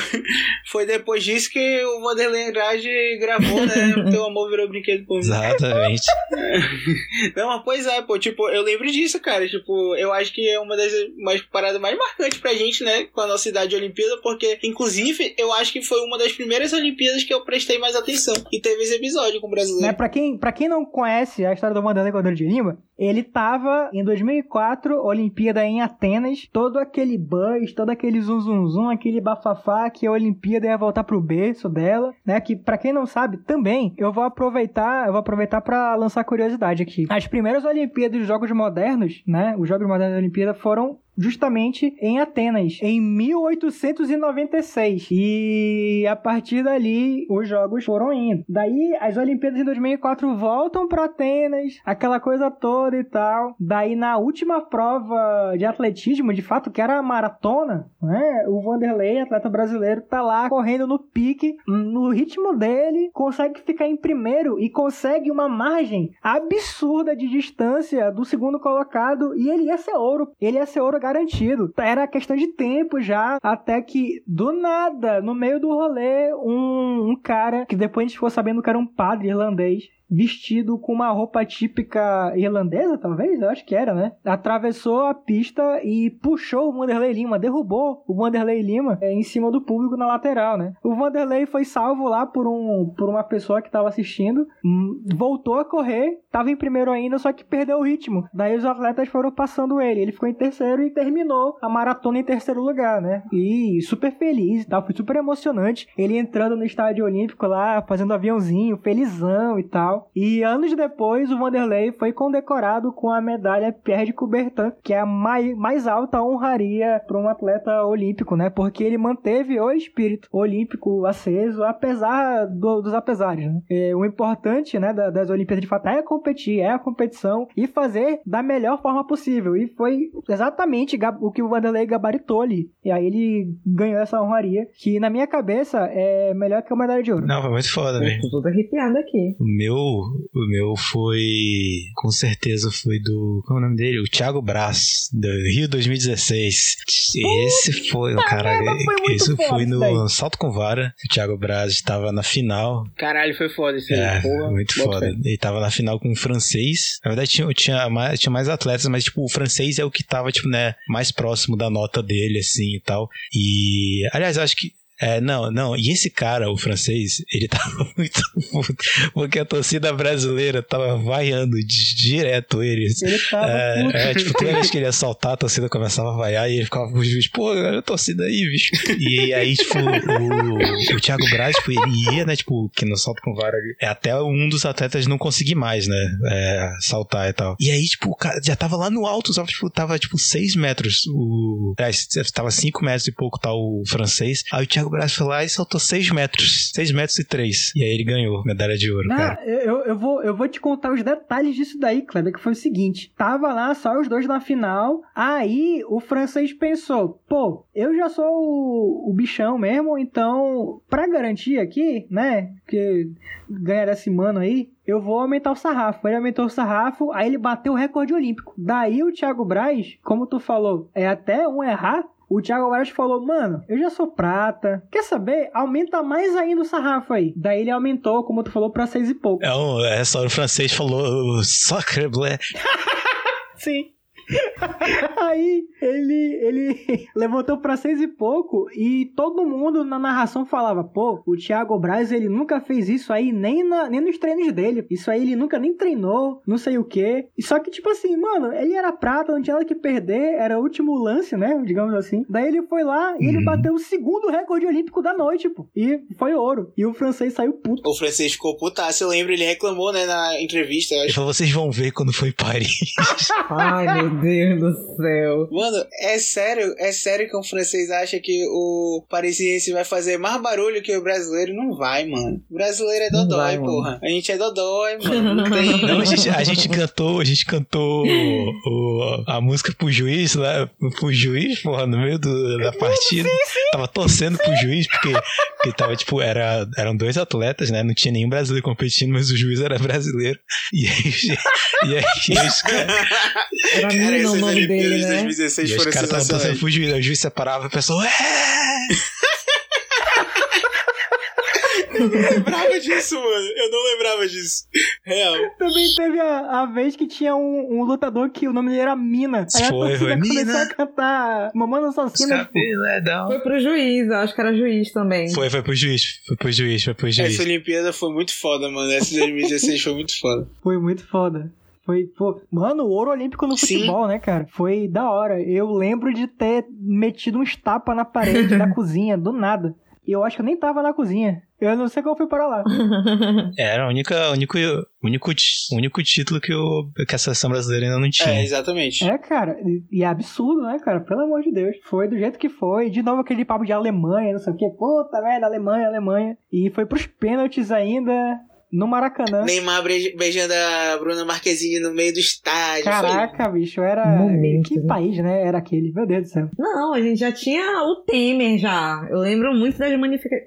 foi depois disso que o Vanderlei Andrade gravou, né? Teu amor virou brinquedo por mim. Exatamente. Não, mas pois é, pô, tipo, eu lembro disso, cara. Tipo, eu acho que é uma das mais paradas mais marcantes pra gente, né? Com a nossa idade de Olimpíada, porque, inclusive, eu acho que foi uma das primeiras Olimpíadas que eu prestei mais atenção. E teve esse episódio com o Né, brasileiro. pra, quem, pra quem não conhece a história do Vanderlei Cordeiro de Lima, ele tava em 2004, Olimpíada em Atenas, todo aquele buzz, todo aquele zum zum zum, aquele bafafá que a Olimpíada ia voltar pro berço dela, né? Que pra quem não sabe, também, eu vou aproveitar, eu vou aproveitar para lançar curiosidade aqui. As primeiras Olimpíadas dos Jogos Modernos, né? Os Jogos Modernos da Olimpíada foram justamente em Atenas, em 1896. E a partir dali os jogos foram indo. Daí as Olimpíadas em 2004 voltam para Atenas, aquela coisa toda e tal. Daí na última prova de atletismo, de fato, que era a maratona, né? O Vanderlei, atleta brasileiro, tá lá correndo no pique, no ritmo dele, consegue ficar em primeiro e consegue uma margem absurda de distância do segundo colocado e ele ia ser ouro. Ele ia ser ouro garantido. Era questão de tempo já, até que do nada, no meio do rolê, um, um cara que depois a gente ficou sabendo que era um padre irlandês vestido com uma roupa típica irlandesa, talvez? Eu acho que era, né? Atravessou a pista e puxou o Vanderlei Lima, derrubou o Vanderlei Lima é, em cima do público na lateral, né? O Vanderlei foi salvo lá por, um, por uma pessoa que estava assistindo, hum, voltou a correr, estava em primeiro ainda, só que perdeu o ritmo. Daí os atletas foram passando ele, ele ficou em terceiro e terminou a maratona em terceiro lugar, né? E super feliz e tal, foi super emocionante. Ele entrando no estádio olímpico lá, fazendo aviãozinho, felizão e tal. E anos depois, o Vanderlei foi condecorado com a medalha Pierre de Coubertin, que é a mais, mais alta honraria para um atleta olímpico, né? Porque ele manteve o espírito olímpico aceso, apesar do- dos apesares, né? É, o importante, né, da- das Olimpíadas de fato é competir, é a competição e fazer da melhor forma possível. E foi exatamente o que o Vanderlei gabaritou ali. E aí ele ganhou essa honraria, que na minha cabeça é melhor que a medalha de ouro. Não, foi muito foda, velho. tô toda arrepiada aqui. O meu, o meu foi, com certeza foi do, qual é o nome dele? O Thiago Braz, do Rio 2016. Esse foi, cara, merda, foi muito isso foda foi no daí. salto com vara. O Thiago Braz estava na final. Caralho, foi foda aí, É, porra. muito foda. fé. Ele tava na final com o francês. Na verdade, tinha, tinha, mais, tinha mais atletas, mas, tipo, o francês é o que tava, tipo, né, mais próximo da nota dele, assim, e tal. E, aliás, eu acho que é, não, não, e esse cara, o francês, ele tava muito puto, porque a torcida brasileira tava vaiando di- direto ele. Ele tava É, puto. é, tipo, toda vez que ele ia saltar, a torcida começava a vaiar e ele ficava com o juiz, pô, a torcida aí, bicho. E aí, tipo, o, o Thiago Braz, tipo, ele ia, né, tipo, que no salto com vara, é até um dos atletas não conseguir mais, né, é, saltar e tal. E aí, tipo, o cara já tava lá no alto, só, tipo, tava, tipo, 6 metros, o... Aliás, tava 5 metros e pouco, tá, o francês. Aí o Thiago Braz foi lá e saltou 6 metros, 6 metros e 3. E aí ele ganhou medalha de ouro, Não, cara. eu, eu, vou, eu vou te contar os detalhes disso daí, Kleber, que foi o seguinte: tava lá só os dois na final, aí o francês pensou, pô, eu já sou o, o bichão mesmo, então, pra garantir aqui, né, que ganha desse mano aí, eu vou aumentar o sarrafo. Ele aumentou o sarrafo, aí ele bateu o recorde olímpico. Daí o Thiago Braz, como tu falou, é até um errar. O Thiago Braz falou, mano, eu já sou prata. Quer saber? Aumenta mais ainda o sarrafo aí. Daí ele aumentou, como tu falou, pra seis e pouco. É, um, essa hora o francês falou sacre bleu. Sim. Aí ele, ele levantou pra seis e pouco e todo mundo na narração falava: pô, o Thiago Braz ele nunca fez isso aí nem, na, nem nos treinos dele. Isso aí ele nunca nem treinou, não sei o quê. E só que, tipo assim, mano, ele era prata, não tinha nada que perder, era o último lance, né? Digamos assim. Daí ele foi lá e ele Uhum. bateu o segundo recorde olímpico da noite, pô. E foi ouro. E o francês saiu puto. O francês ficou putaço, eu lembro, ele reclamou, né, na entrevista, eu Ele acho. falou, vocês vão ver quando em Paris. Ai, meu Deus do céu. Mano, é sério, é sério que um francês acha que o parisiense vai fazer mais barulho que o brasileiro? Não vai, mano. O brasileiro é dodói, vai, mano. porra. A gente é dodói, mano. Não tem. Não, a gente, a gente cantou, a gente cantou o- a música pro juiz lá, pro juiz, porra, no meio do- da partida. Tava torcendo pro juiz, porque, porque tava, tipo, era, eram dois atletas, né? Não tinha nenhum brasileiro competindo, mas o juiz era brasileiro. E aí, e aí os caras Era Cara, Mina o essas nome Olimpíadas dele, de né? 2016 e os foram caras estavam torcendo sensacionais. pro juiz. Aí o juiz separava e o pessoal, é! Eu não lembrava disso, mano. Eu não lembrava disso. Real. Também teve a, a vez que tinha um, um lutador que o nome dele era Mina. Aí a Foi, torcida foi, começou Mina. a cantar Mamãe Assassina. pô. cabelos é down. Foi pro juiz, eu acho que era juiz também. Foi, foi pro juiz, foi pro juiz, foi pro juiz. Essa Olimpíada foi muito foda, mano. Essa de 2016 foi muito foda. Foi muito foda. Foi, pô, mano, o ouro olímpico no Sim. futebol, né, cara? Foi da hora. Eu lembro de ter metido uns tapas na parede da cozinha, do nada. E eu acho que eu nem tava na cozinha. Eu não sei como eu fui para lá. Era o único, único, único, único título que, o, que a seleção brasileira ainda não tinha. É, exatamente. É, cara, e- e é absurdo, né, cara? Pelo amor de Deus. Foi do jeito que foi. De novo aquele papo de Alemanha, não sei o quê. Puta merda, Alemanha, Alemanha. E foi pros pênaltis ainda no Maracanã. Neymar beij- beijando a Bruna Marquezine no meio do estádio. Foi- Caraca, bicho, era. Momento, que né? país, né? Era aquele. Meu Deus do céu. Não, a gente já tinha o Temer já. Eu lembro muito das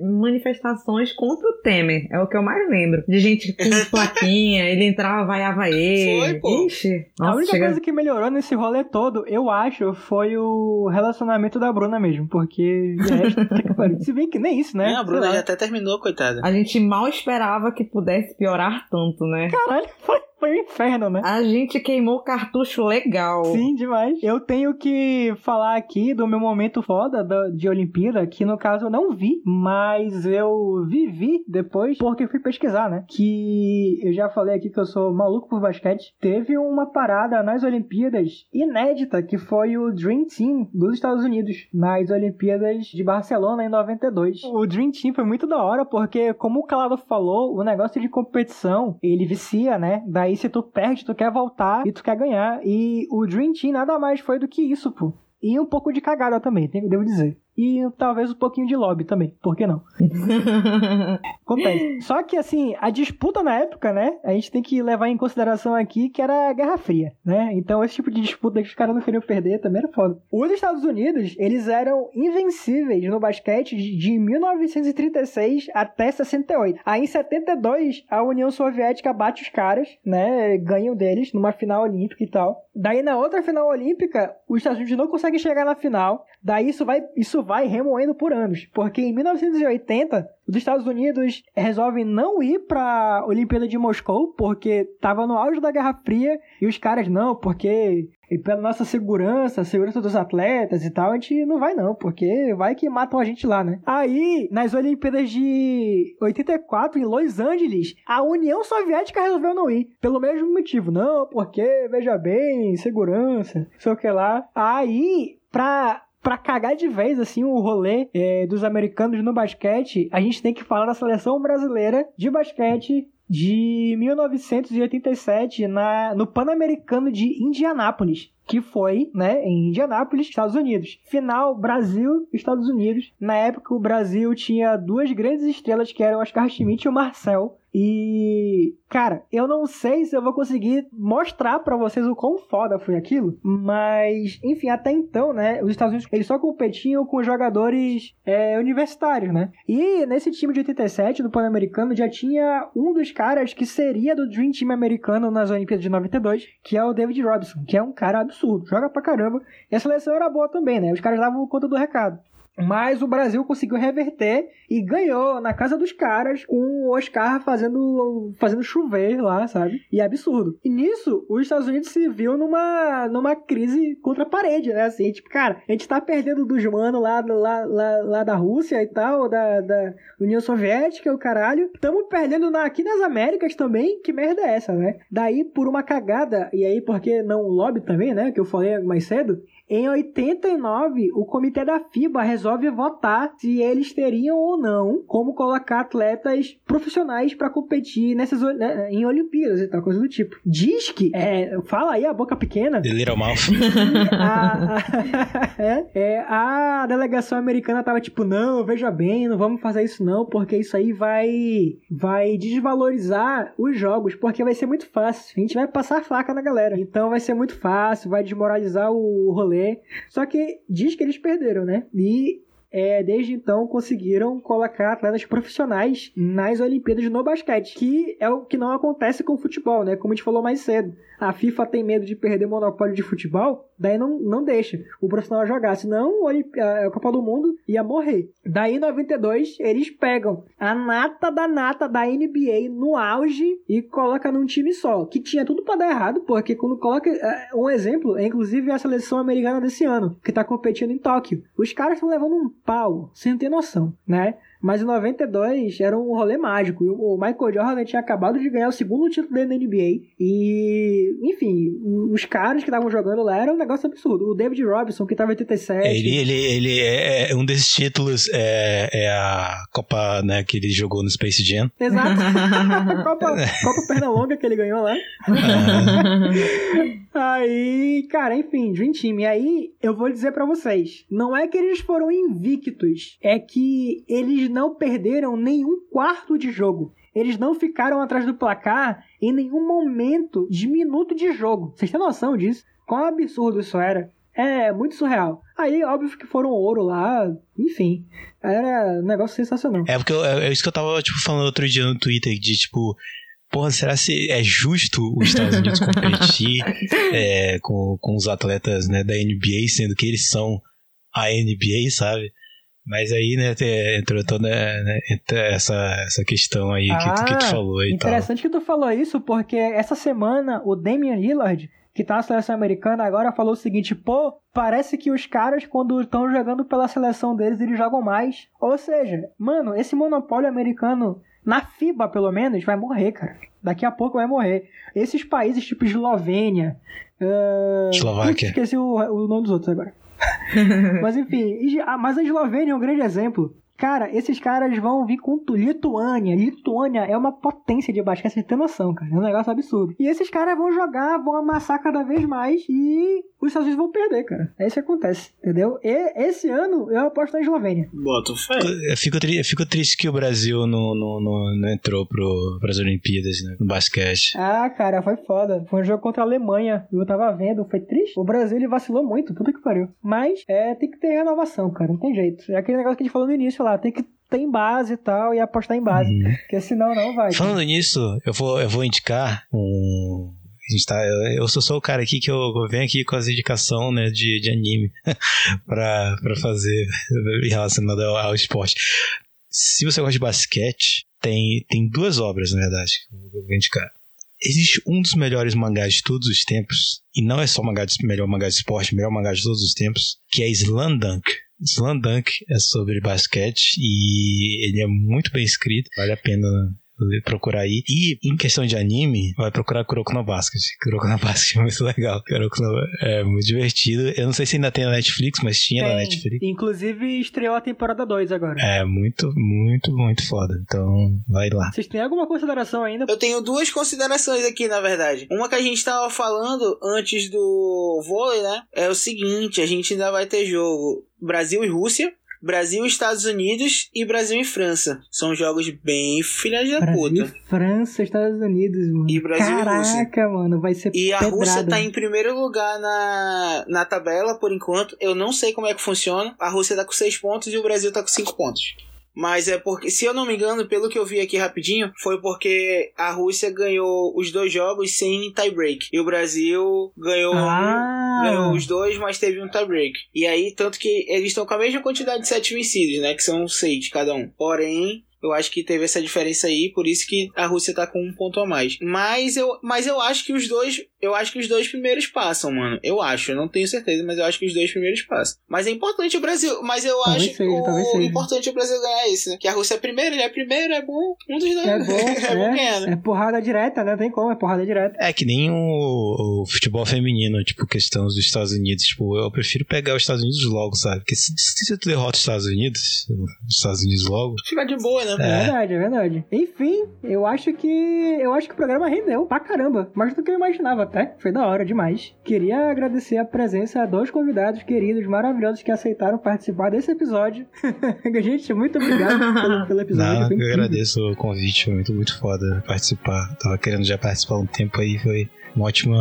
manifestações contra o Temer. É o que eu mais lembro. De gente com plaquinha, ele entrava, vaiava ele. Foi, pô. Ixi. a Nossa, única chega... coisa que melhorou nesse rolê todo, eu acho, foi o relacionamento da Bruna mesmo. Porque. Se bem que nem isso, né? É, a Bruna já até terminou, coitada. A gente mal esperava que pudesse piorar tanto, né? Caralho, foi, foi um inferno, né? A gente queimou cartucho legal. Sim, demais. Eu tenho que falar aqui do meu momento foda da- de Olimpíada, que no caso eu não vi, mas eu vivi depois porque fui pesquisar, né? Que eu já falei aqui que eu sou maluco por basquete. Teve uma parada nas Olimpíadas inédita, que foi o Dream Team dos Estados Unidos, nas Olimpíadas de Barcelona em 92. O Dream Team foi muito da hora, porque, como o Calado falou, o negócio de competição, ele vicia, né? Daí se tu perde, tu quer voltar e tu quer ganhar. E o Dream Team nada mais foi do que isso, pô. E um pouco de cagada também, devo dizer. E talvez um pouquinho de lobby também, por que não? Acontece. Só que, assim, a disputa na época, né? A gente tem que levar em consideração aqui que era a Guerra Fria, né? Então, esse tipo de disputa que os caras não queriam perder também era foda. Os Estados Unidos, eles eram invencíveis no basquete de de 1936 até 68. Aí, em 72, a União Soviética bate os caras, né? Ganham deles numa final olímpica e tal. Daí, na outra final olímpica, os Estados Unidos não conseguem chegar na final. Daí, isso vai, isso vai remoendo por anos. Porque em 1980, os Estados Unidos resolvem não ir pra Olimpíada de Moscou, porque tava no auge da Guerra Fria, e os caras, não, porque e pela nossa segurança, segurança dos atletas e tal, a gente não vai não, porque vai que matam a gente lá, né? Aí, nas Olimpíadas de 84, em Los Angeles, a União Soviética resolveu não ir, pelo mesmo motivo. Não, porque, veja bem, segurança, sei o que lá. Aí, pra Pra cagar de vez, assim, o rolê é, dos americanos no basquete, a gente tem que falar da seleção brasileira de basquete de 1987 na, no Pan-Americano de Indianápolis, que foi, né, em Indianápolis, Estados Unidos. Final Brasil Estados Unidos. Na época o Brasil tinha duas grandes estrelas que eram o Oscar Schmidt e o Marcel. E, cara, eu não sei se eu vou conseguir mostrar pra vocês o quão foda foi aquilo, mas, enfim, até então, né, os Estados Unidos, eles só competiam com jogadores é, universitários, né? E nesse time de 87, do Pan-Americano, já tinha um dos caras que seria do Dream Team americano nas Olimpíadas de 92, que é o David Robinson, que é um cara absurdo, joga pra caramba. E a seleção era boa também, né? Os caras davam conta do recado. Mas o Brasil conseguiu reverter e ganhou na casa dos caras com o Oscar fazendo, fazendo chover lá, sabe? E é absurdo. E nisso, os Estados Unidos se viu numa, numa crise contra a parede, né? Assim, tipo, cara, a gente tá perdendo dos manos lá, lá, lá, lá da Rússia e tal, da, da União Soviética, o caralho. Tamo perdendo na, aqui nas Américas também. Que merda é essa, né? Daí, por uma cagada, e aí porque não lobby também, né? Que eu falei mais cedo. Em 89, o comitê da FIBA resolve votar se eles teriam ou não como colocar atletas profissionais para competir nessas né, em Olimpíadas e tal, coisa do tipo. Diz que, é, fala aí a boca pequena. The Little Mouth. A, a, é, é, a delegação americana tava tipo, não, veja bem, não vamos fazer isso não, porque isso aí vai, vai desvalorizar os jogos, porque vai ser muito fácil. A gente vai passar faca na galera. Então vai ser muito fácil, vai desmoralizar o rolê só que diz que eles perderam, né? E é, desde então conseguiram colocar atletas profissionais nas Olimpíadas no basquete, que é o que não acontece com o futebol, né? Como a gente falou mais cedo. A FIFA tem medo de perder o monopólio de futebol, daí não, não deixa o profissional jogar, senão a Copa do Mundo ia morrer. Daí em 92 eles pegam a nata da nata da NBA no auge e coloca num time só, que tinha tudo para dar errado, porque quando coloca é, um exemplo, é inclusive a seleção americana desse ano, que tá competindo em Tóquio. Os caras estão levando um pau, sem ter noção, né? Mas em 92 era um rolê mágico. O Michael Jordan tinha acabado de ganhar o segundo título dele na NBA. E, enfim, os caras que estavam jogando lá era um negócio absurdo. O David Robinson, que estava em 87. Ele, ele, ele é, é, um desses títulos, é, é a Copa né, que ele jogou no Space Jam. Exato. Copa, Copa Pernalonga que ele ganhou lá. aí, cara, enfim, Dream Team. E aí, eu vou dizer para vocês: não é que eles foram invictos, é que eles não perderam nenhum quarto de jogo. Eles não ficaram atrás do placar em nenhum momento de minuto de jogo. Vocês têm noção disso? Quão absurdo isso era? É muito surreal. Aí, óbvio que foram ouro lá, enfim. Era um negócio sensacional. É porque eu, é, é isso que eu tava tipo, falando outro dia no Twitter, de tipo, porra, será se é justo os Estados Unidos competir é, com, com os atletas né, da NBA, sendo que eles são a NBA, sabe? Mas aí, né, entrou toda né, essa, essa questão aí ah, que, tu, que tu ah, falou e Interessante tal. que tu falou isso, porque essa semana o Damian Lillard, que tá na seleção americana, agora falou o seguinte, pô, parece que os caras, quando estão jogando pela seleção deles, eles jogam mais. Ou seja, mano, esse monopólio americano, na FIBA pelo menos, vai morrer, cara. Daqui a pouco vai morrer. Esses países tipo Eslovênia... Uh... Eslováquia. esqueci o, o nome dos outros agora. Mas enfim, ah, mas a Eslovênia é um grande exemplo. Cara, esses caras vão vir com Lituânia. Lituânia é uma potência de basquete, você tem noção, cara. É um negócio absurdo. E esses caras vão jogar, vão amassar cada vez mais e os Estados Unidos vão perder, cara. É isso que acontece, entendeu? E esse ano eu aposto na Eslovênia. Bota fé. Eu fico, tri fico triste que o Brasil não, não, não, não entrou pro, pras Olimpíadas, né? No basquete. Ah, cara, foi foda. Foi um jogo contra a Alemanha. Eu tava vendo, foi triste. O Brasil ele vacilou muito, puta que pariu. Mas é, tem que ter renovação, cara. Não tem jeito. É aquele negócio que a gente falou no início lá lá, tem que ter base e tal, e apostar em base. Uhum. Porque senão não vai. Falando nisso, eu vou, eu vou indicar um. A gente tá, eu sou só o cara aqui que eu, eu venho aqui com as indicações né, de, de anime pra, pra fazer relacionado ao, ao esporte. Se você gosta de basquete, tem, tem duas obras, na verdade, que eu vou indicar. Existe um dos melhores mangás de todos os tempos, e não é só mangá de, melhor mangá de esporte, melhor mangá de todos os tempos, que é Slandunk. Slam Dunk é sobre basquete e ele é muito bem escrito, vale a pena procurar aí. E em questão de anime, vai procurar Kuroko no Basket. Kuroko no Basket é muito legal. Kuroko no... é muito divertido. Eu não sei se ainda tem na Netflix, mas tinha tem. na Netflix. Inclusive estreou a temporada 2 agora. É, muito, muito, muito foda. Então, vai lá. Vocês têm alguma consideração ainda? Eu tenho duas considerações aqui, na verdade. Uma que a gente tava falando antes do vôlei, né? É o seguinte, a gente ainda vai ter jogo Brasil e Rússia Brasil, Estados Unidos e Brasil e França. São jogos bem filhas da Brasil, puta. França, Estados Unidos, mano. E Brasil Caraca, e Rússia. mano, vai ser E pedrada. a Rússia tá em primeiro lugar na, na tabela, por enquanto. Eu não sei como é que funciona. A Rússia tá com 6 pontos e o Brasil tá com 5 pontos. Mas é porque, se eu não me engano, pelo que eu vi aqui rapidinho, foi porque a Rússia ganhou os dois jogos sem tie-break. E o Brasil ganhou, Ah. ganhou os dois, mas teve um tie-break. E aí, tanto que eles estão com a mesma quantidade de sete vencidos, né? Que são seis cada um. Porém, eu acho que teve essa diferença aí, por isso que a Rússia tá com um ponto a mais. Mas eu, mas eu acho que os dois, eu acho que os dois primeiros passam, mano. Eu acho, eu não tenho certeza, mas eu acho que os dois primeiros passam. Mas é importante o Brasil, mas eu Talvez acho que seja, o talvez seja. importante é o Brasil ganhar isso, né? Que a Rússia é primeiro, ele é primeiro, é bom. Um dos dois É bom, é bom ganhar, é, né? é porrada direta, né? Tem como, é porrada direta. É que nem o, o futebol feminino, tipo, questão dos Estados Unidos. Tipo, eu prefiro pegar os Estados Unidos logo, sabe? Porque se, se tu derrota os Estados Unidos, os Estados Unidos logo, Fica de boa, né? É verdade, é verdade. Enfim, eu acho que. Eu acho que o programa rendeu pra caramba. Mais do que eu imaginava até. Foi da hora demais. Queria agradecer a presença a dois convidados queridos, maravilhosos, que aceitaram participar desse episódio. Gente, muito obrigado pelo, pelo episódio. Não, eu agradeço o convite, foi muito, muito foda participar. Tava querendo já participar um tempo aí, foi uma ótima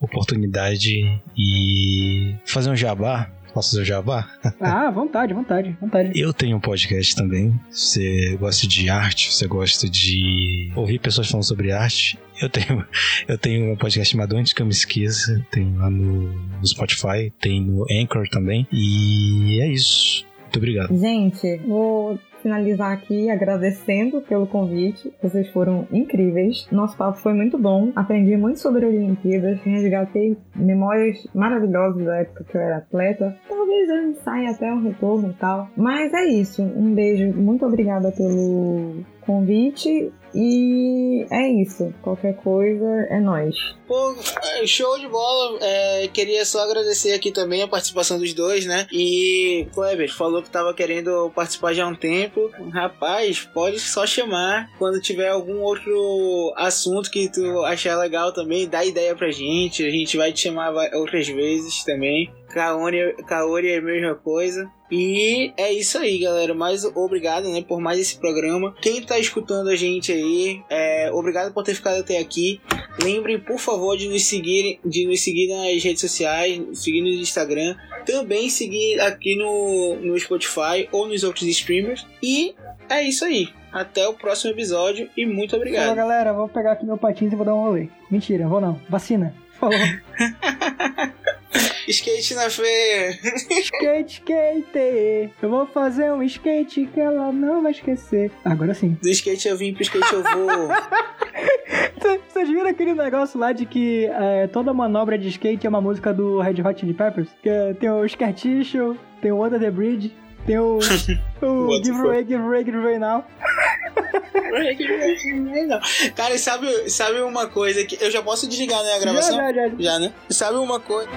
oportunidade e fazer um jabá. Posso fazer jabá? Ah, vontade, vontade, vontade. Eu tenho um podcast também. Você gosta de arte, você gosta de ouvir pessoas falando sobre arte. Eu tenho, eu tenho um podcast chamado Antes que eu me esqueça. Tem lá no, no Spotify, tem no Anchor também. E é isso. Muito obrigado. Gente, vou finalizar aqui agradecendo pelo convite. Vocês foram incríveis. Nosso papo foi muito bom. Aprendi muito sobre Olimpíadas. Resgatei memórias maravilhosas da época que eu era atleta. Talvez eu saia até um retorno e tal. Mas é isso. Um beijo. Muito obrigada pelo convite. E é isso. Qualquer coisa é nós. Pô, é, show de bola. É, queria só agradecer aqui também a participação dos dois, né? E Kleber falou que tava querendo participar já há um tempo. Rapaz, pode só chamar quando tiver algum outro assunto que tu achar legal também. Dá ideia pra gente. A gente vai te chamar outras vezes também. Kaori, Kaori é a mesma coisa. E é isso aí, galera. Mais obrigado, né, por mais esse programa. Quem tá escutando a gente aí, é, obrigado por ter ficado até aqui. Lembrem, por favor, de nos seguir, de nos seguir nas redes sociais, seguir no Instagram, também seguir aqui no, no Spotify ou nos outros streamers. E é isso aí. Até o próximo episódio e muito Falou, obrigado. galera. Vou pegar aqui meu patins e vou dar um rolê. Mentira, vou não. Vacina. Falou. Skate na feia. skate, skate. Eu vou fazer um skate que ela não vai esquecer. Agora sim. Do skate eu vim pro skate eu vou. Cê- Vocês viram aquele negócio lá de que é, toda manobra de skate é uma música do Red Hot Chili Peppers? Que é, tem o Skirticho, tem o Under the Bridge, tem o, o Give Away, Give Away, Give Away Now. Não. Cara, sabe, sabe uma coisa que. Eu já posso desligar, né, a gravação? Já, já, já. Já, né? Sabe uma coisa.